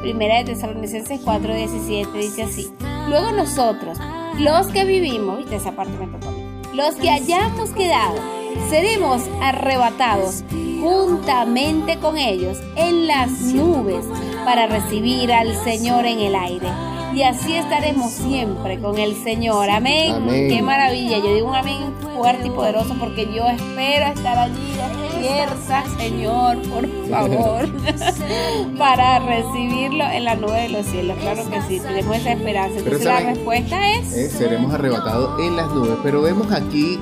Primera de Tesalonicenses 4:17 dice así: Luego nosotros, los que vivimos, esa me tocó los que hayamos quedado, seremos arrebatados juntamente con ellos en las nubes para recibir al Señor en el aire. Y así estaremos siempre con el Señor. Amén. Amén. Qué maravilla. Yo digo un amén fuerte y poderoso porque yo espero estar allí despierta, Señor, por favor, <laughs> para recibirlo en la nube de los cielos. Claro que sí, tenemos esa esperanza. Pero Entonces la respuesta es Eh, seremos arrebatados en las nubes. Pero vemos aquí,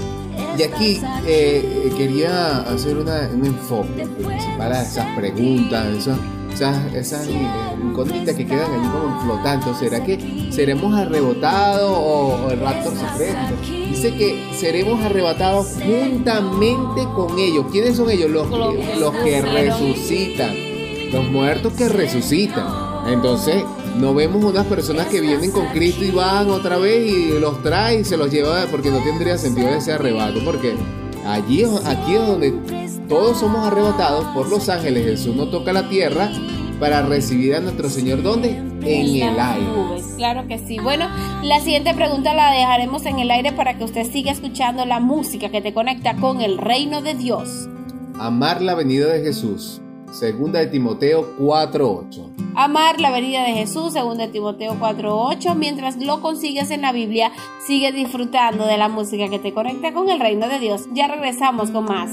y aquí eh, quería hacer una- un enfoque principal a esas preguntas, esas, esas, esas, eh, incógnitas que quedan allí como flotantes. ¿Será que seremos arrebatados o, o el raptor secreto? Dice que seremos arrebatados juntamente con ellos. ¿Quiénes son ellos? Los, que- los que resucitan. Los muertos que resucitan. Entonces, no vemos unas personas que vienen con Cristo y van otra vez y los trae y se los lleva porque no tendría sentido ese arrebato. Porque allí, aquí es donde todos somos arrebatados por los ángeles. Jesús no toca la tierra para recibir a nuestro Señor. ¿Dónde? En el aire. Claro que sí. Bueno, la siguiente pregunta la dejaremos en el aire para que usted siga escuchando la música que te conecta con el reino de Dios. Amar la venida de Jesús. Segunda de Timoteo 4:8. Amar la venida de Jesús, según de Timoteo 4:8. Mientras lo consigues en la Biblia, sigue disfrutando de la música que te conecta con el reino de Dios. Ya regresamos con más.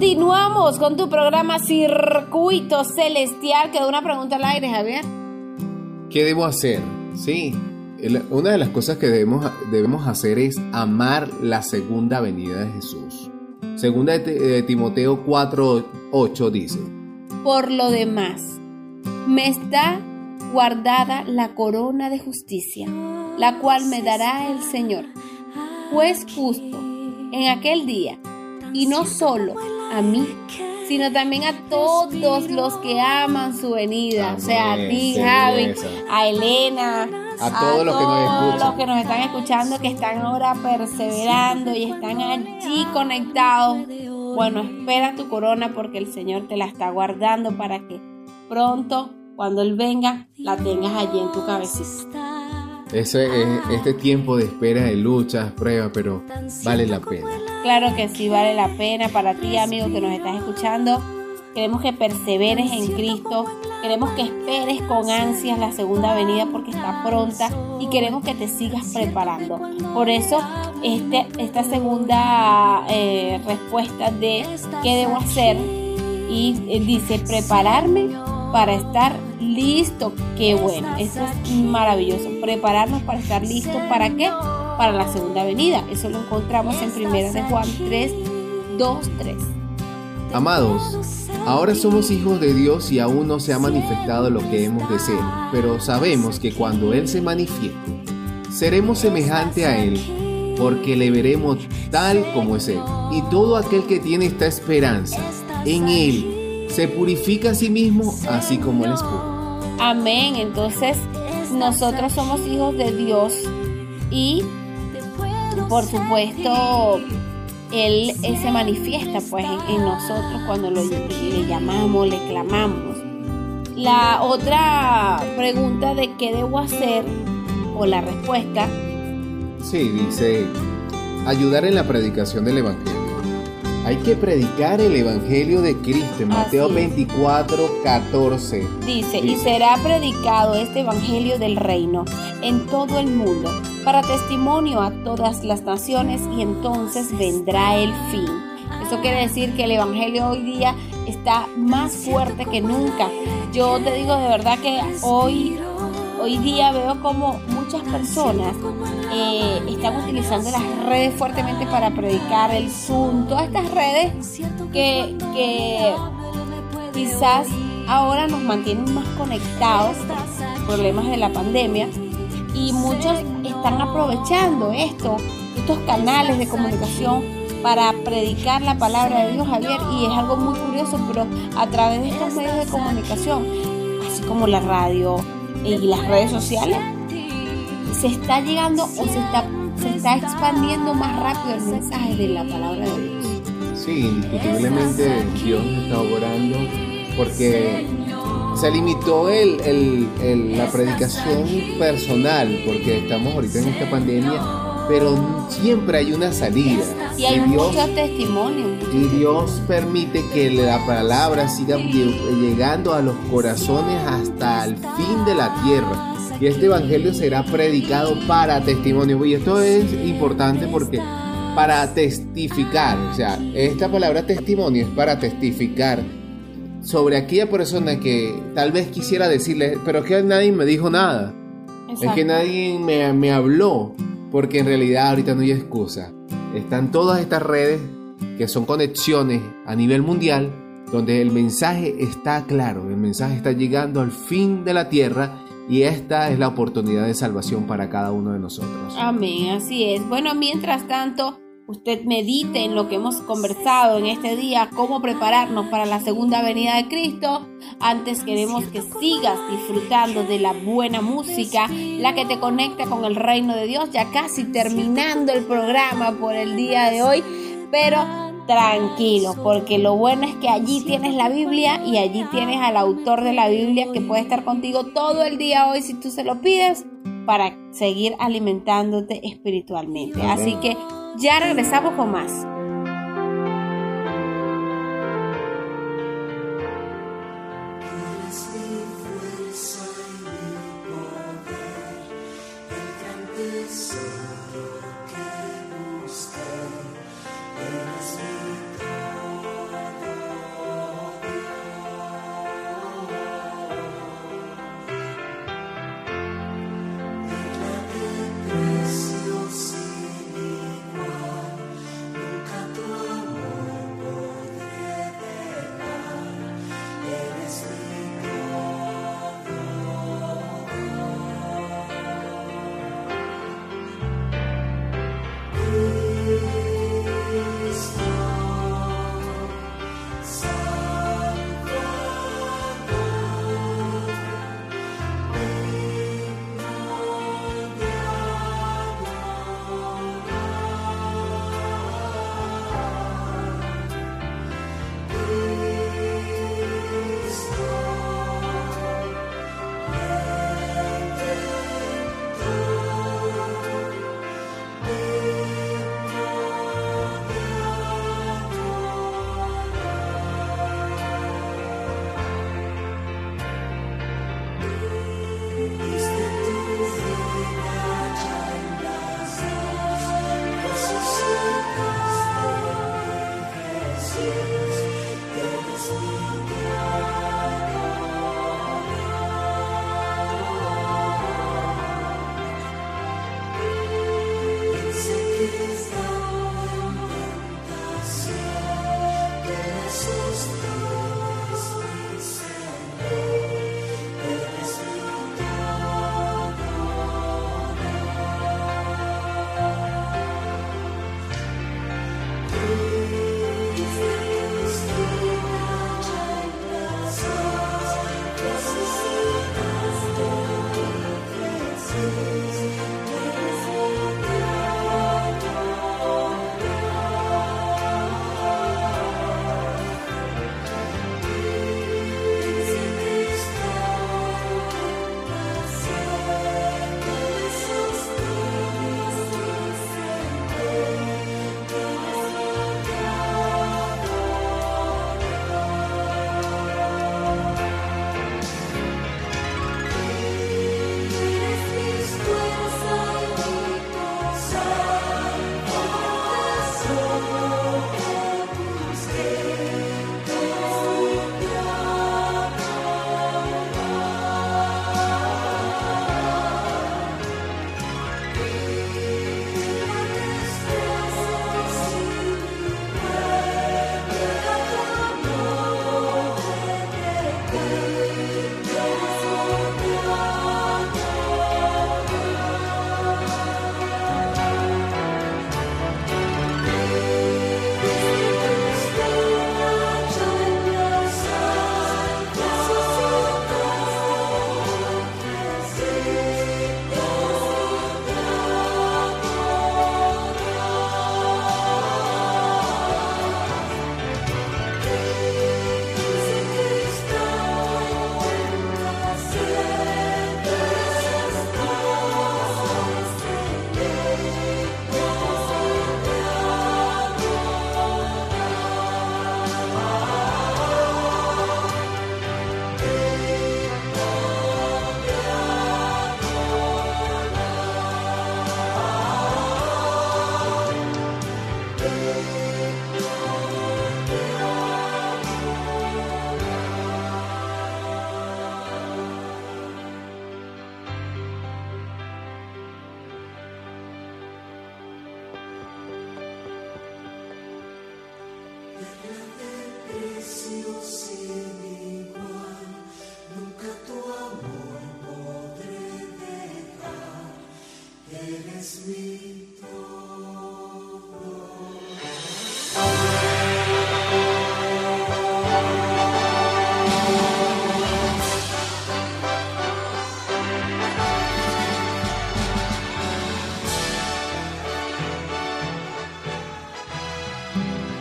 Continuamos con tu programa Circuito Celestial. Quedó una pregunta al aire, Javier. ¿Qué debo hacer? Sí, una de las cosas que debemos, debemos hacer es amar la segunda venida de Jesús. Segunda de, Ti- de Timoteo 4:8 dice, Por lo demás, me está guardada la corona de justicia, la cual me dará el Señor, juez justo, en aquel día, y no solo a mí, sino también a todos los que aman su venida, o sea, a ti, Javi, a Elena, A todos los que nos los que nos están escuchando, que están ahora perseverando y están allí conectados. Bueno, espera tu corona porque el Señor te la está guardando para que pronto, cuando Él venga, la tengas allí en tu cabecita. ese es este tiempo de espera, de luchas, pruebas, pero vale la pena. Claro que sí vale la pena para ti, amigo que nos estás escuchando. Queremos que perseveres en Cristo. Queremos que esperes con ansias la segunda venida porque está pronta y queremos que te sigas preparando. Por eso, este, esta segunda eh, respuesta de qué debo hacer y eh, dice prepararme para estar listo. Qué bueno, eso es maravilloso. Prepararnos para estar listos. ¿Para qué? Para la segunda venida. Eso lo encontramos en 1 de Juan 3, 2, 3. Amados, ahora somos hijos de Dios y aún no se ha manifestado lo que hemos de ser, pero sabemos que cuando Él se manifieste, seremos semejante a Él, porque le veremos tal como es Él. Y todo aquel que tiene esta esperanza en Él se purifica a sí mismo, así como Él es puro. Amén. Entonces, nosotros somos hijos de Dios y, por supuesto, Él, se manifiesta pues en, en nosotros cuando lo, le llamamos, le clamamos. La otra pregunta de qué debo hacer, o la respuesta, Sí, dice, ayudar en la predicación del Evangelio. Hay que predicar el Evangelio de Cristo en Mateo Así es. 24, 14. dice, y será predicado este Evangelio del reino en todo el mundo para testimonio a todas las naciones y entonces vendrá el fin. Eso quiere decir que el Evangelio hoy día está más fuerte que nunca. Yo te digo de verdad que hoy, hoy día veo como muchas personas eh, están utilizando las redes fuertemente para predicar el Zoom, todas estas redes que, quizás ahora nos mantienen más conectados por problemas de la pandemia. Y muchos están aprovechando esto, estos canales de comunicación para predicar la palabra de Dios, Javier, y es algo muy curioso, pero a través de estos medios de comunicación, así como la radio y las redes sociales, se está llegando o se está, se está expandiendo más rápido el mensaje de la palabra de Dios. Sí, indiscutiblemente Dios está obrando porque se limitó el, el- el- la predicación personal porque estamos ahorita en esta pandemia, pero siempre hay una salida. Y hay Dios, muchos testimonios. y Dios permite que la palabra siga lle- llegando a los corazones hasta el fin de la tierra. Y este evangelio será predicado para testimonio. Y esto es importante porque para testificar, o sea, esta palabra testimonio es para testificar sobre aquella persona que tal vez quisiera decirle, pero es que nadie me dijo nada. Es que Exacto. nadie me, me habló, porque en realidad ahorita no hay excusa. Están todas estas redes que son conexiones a nivel mundial, donde el mensaje está claro, el mensaje está llegando al fin de la tierra y esta es la oportunidad de salvación para cada uno de nosotros. Amén, así es. Bueno, mientras tanto, usted medite en lo que hemos conversado en este día, cómo prepararnos para la segunda venida de Cristo. Antes queremos que sigas disfrutando de la buena música, la que te conecta con el reino de Dios, ya casi terminando el programa por el día de hoy, pero tranquilo, porque lo bueno es que allí tienes la Biblia y allí tienes al autor de la Biblia que puede estar contigo todo el día hoy si tú se lo pides para seguir alimentándote espiritualmente. Así que ya regresamos con más.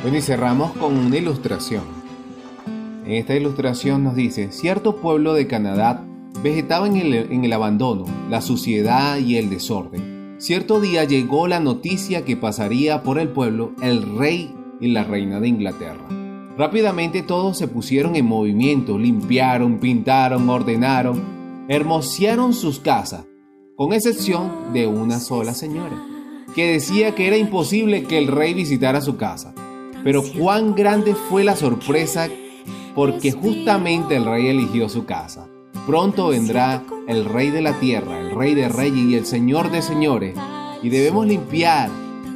Bueno, y cerramos con una ilustración. En esta ilustración nos dice, cierto pueblo de Canadá vegetaba en el, en el abandono, la suciedad y el desorden. Cierto día llegó la noticia que pasaría por el pueblo el rey y la reina de Inglaterra. Rápidamente todos se pusieron en movimiento, limpiaron, pintaron, ordenaron, hermosearon sus casas, con excepción de una sola señora, que decía que era imposible que el rey visitara su casa. Pero cuán grande fue la sorpresa porque justamente el rey eligió su casa. Pronto vendrá el rey de la tierra, el rey de reyes y el señor de señores, y debemos limpiar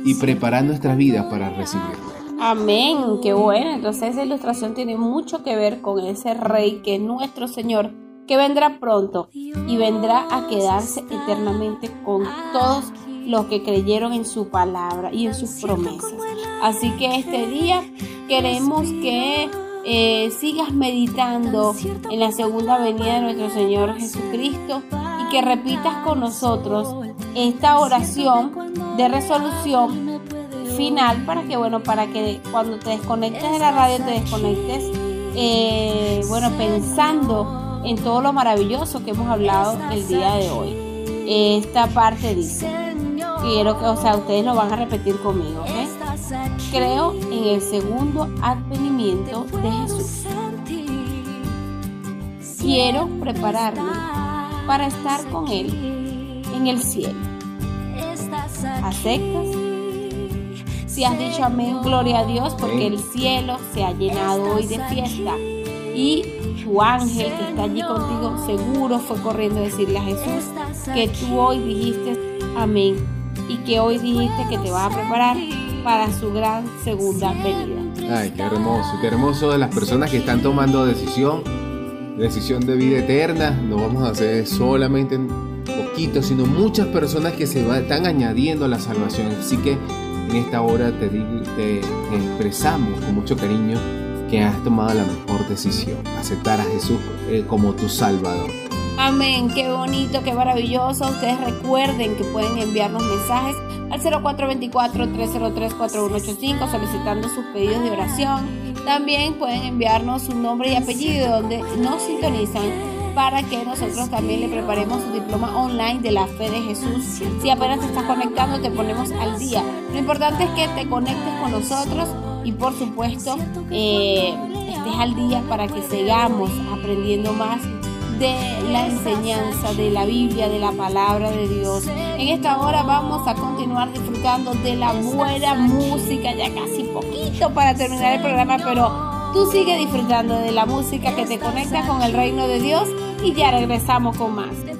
y preparar nuestras vidas para recibirlo. Amén, qué bueno. Entonces esa ilustración tiene mucho que ver con ese rey que es nuestro Señor, que vendrá pronto y vendrá a quedarse eternamente con todos los que creyeron en su palabra y en sus promesas. Así que este día queremos que eh, sigas meditando en la segunda venida de nuestro Señor Jesucristo y que repitas con nosotros esta oración de resolución final para que bueno para que cuando te desconectes de la radio te desconectes eh, bueno pensando en todo lo maravilloso que hemos hablado el día de hoy. Esta parte dice quiero que o sea ustedes lo van a repetir conmigo ¿ok? creo en el segundo advenimiento de Jesús. Quiero prepararme para estar con él en el cielo. Aceptas si has dicho amén, gloria a Dios, porque el cielo se ha llenado hoy de fiesta. Y tu ángel que está allí contigo seguro fue corriendo a decirle a Jesús que tú hoy dijiste amén y que hoy dijiste que te vas a preparar para su gran segunda venida. Ay, qué hermoso, qué hermoso de las personas que están tomando decisión, decisión de vida eterna. No vamos a hacer solamente poquito, sino muchas personas que se están añadiendo a la salvación. Así que en esta hora te, te expresamos con mucho cariño que has tomado la mejor decisión, aceptar a Jesús eh, como tu Salvador. Amén, qué bonito, qué maravilloso. Ustedes recuerden que pueden enviarnos mensajes al 0424-303-4185 solicitando sus pedidos de oración. También pueden enviarnos su nombre y apellido donde nos sintonizan para que nosotros también le preparemos su diploma online de la fe de Jesús. Si apenas te estás conectando, te ponemos al día. Lo importante es que te conectes con nosotros y por supuesto eh, estés al día para que sigamos aprendiendo más de la enseñanza de la Biblia, de la palabra de Dios. En esta hora vamos a continuar disfrutando de la buena música, ya casi poquito para terminar el programa, pero Tú sigue disfrutando de la música que te conecta con el reino de Dios y ya regresamos con más.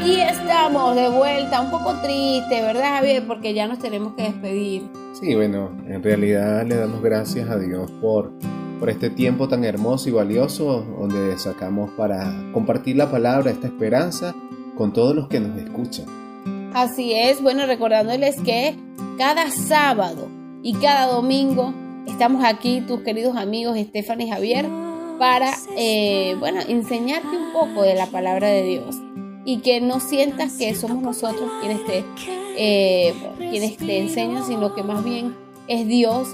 Aquí estamos de vuelta, un poco triste, ¿verdad Javier? Porque ya nos tenemos que despedir. Sí, bueno, en realidad le damos gracias a Dios por, por este tiempo tan hermoso y valioso donde sacamos para compartir la palabra, esta esperanza con todos los que nos escuchan. Así es, bueno, recordándoles que cada sábado y cada domingo estamos aquí, tus queridos amigos Estefan y Javier, para, eh, bueno, enseñarte un poco de la palabra de Dios y que no sientas que somos nosotros quienes te, eh, quienes te enseñan, sino que más bien es Dios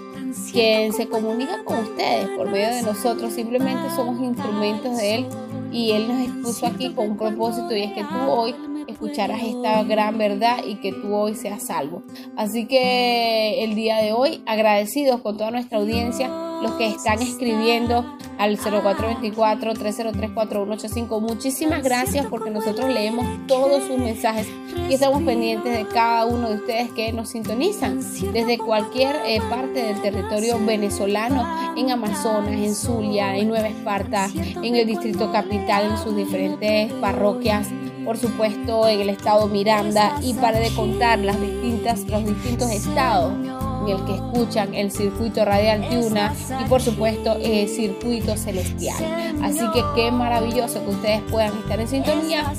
quien se comunica con ustedes por medio de nosotros. Simplemente somos instrumentos de Él y Él nos expuso aquí con un propósito y es que tú hoy escucharás esta gran verdad y que tú hoy seas salvo. Así que el día de hoy, agradecidos con toda nuestra audiencia, los que están escribiendo al 0424-303-4185. Muchísimas gracias porque nosotros leemos todos sus mensajes y estamos pendientes de cada uno de ustedes que nos sintonizan desde cualquier eh, parte del territorio venezolano, en Amazonas, en Zulia, en Nueva Esparta, en el Distrito Capital, en sus diferentes parroquias por supuesto en el estado Miranda y para de contar las distintas, los distintos estados en el que escuchan el circuito radial Tuna y por supuesto el circuito celestial. Así que qué maravilloso que ustedes puedan estar en sintonía,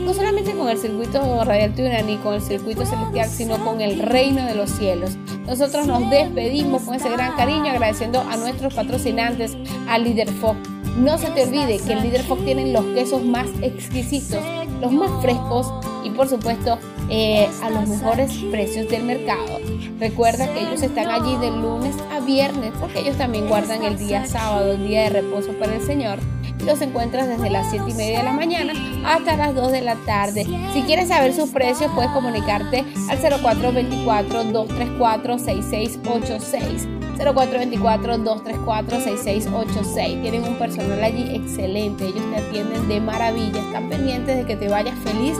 no solamente con el circuito radial Tuna ni con el circuito celestial, sino con el reino de los cielos. Nosotros nos despedimos con ese gran cariño agradeciendo a nuestros patrocinantes, al líder Fox no se te olvide que el Líder Fox los quesos más exquisitos, los más frescos y por supuesto eh, a los mejores precios del mercado. Recuerda que ellos están allí de lunes a viernes porque ellos también guardan el día sábado, el día de reposo para el Señor. Los encuentras desde las 7 y media de la mañana hasta las 2 de la tarde. Si quieres saber sus precios, puedes comunicarte al 0424-234-6686. 0424-234-6686. Tienen un personal allí excelente. Ellos te atienden de maravilla. Están pendientes de que te vayas feliz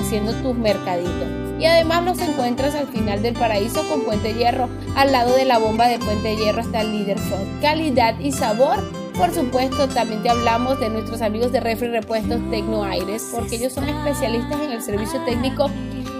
haciendo tus mercaditos. Y además los encuentras al final del paraíso con Puente Hierro. Al lado de la bomba de Puente Hierro está el Líder Food. Calidad y sabor. Por supuesto, también te hablamos de nuestros amigos de Refri Repuestos Tecno Aires, porque ellos son especialistas en el servicio técnico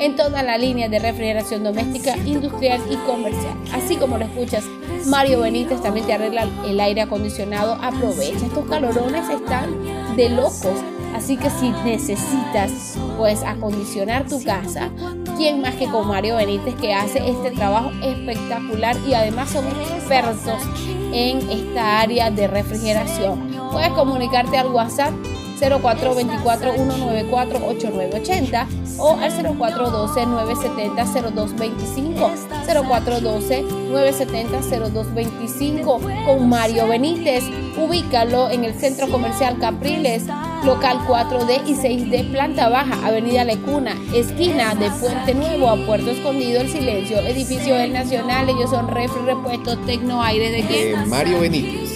en toda la línea de refrigeración doméstica, industrial y comercial. Así como lo escuchas, Mario Benítez también te arregla el aire acondicionado. Aprovecha, estos calorones están de locos. Así que si necesitas pues acondicionar tu casa, ¿quién más que con Mario Benítez que hace este trabajo espectacular y además son expertos en esta área de refrigeración? Puedes comunicarte al WhatsApp 0424-194-8980 o al 0412-970-0225. 0412-970-0225 con Mario Benítez. Ubícalo en el Centro Comercial Capriles, local 4D y 6D, planta baja, Avenida Lecuna, esquina de Puente Nuevo a Puerto Escondido, El Silencio, edificio del Nacional. Ellos son refri, repuestos, tecno, aire de que. Mario Benítez.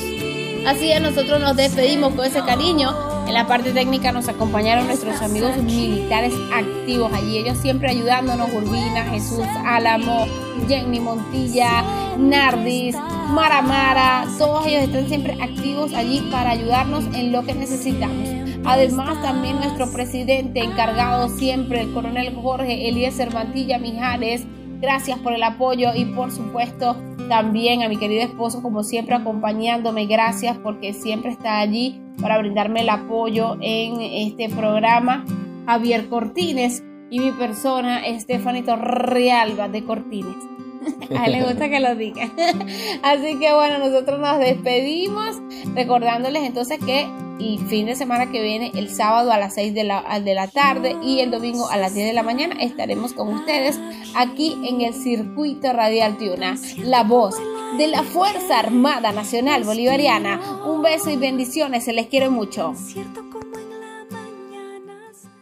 Así es, nosotros nos despedimos con ese cariño. En la parte técnica nos acompañaron nuestros amigos militares activos allí, ellos siempre ayudándonos, Urbina, Jesús, Álamo, Jenny Montilla, Nardis, Maramara, todos ellos están siempre activos allí para ayudarnos en lo que necesitamos. Además, también nuestro presidente encargado siempre, el coronel Jorge Eliezer Mantilla Mijares, gracias por el apoyo y por supuesto también a mi querido esposo como siempre acompañándome, gracias porque siempre está allí para brindarme el apoyo en este programa, Javier Cortines y mi persona, Estefanito Realba de Cortines. <laughs> A él le gusta que lo diga. <laughs> Así que bueno, nosotros nos despedimos recordándoles entonces que el fin de semana que viene, el sábado a las 6 de la, de la tarde y el domingo a las 10 de la mañana estaremos con ustedes aquí en el circuito radial Tiuna, la voz de la Fuerza Armada Nacional Bolivariana. Un beso y bendiciones, se les quiere mucho.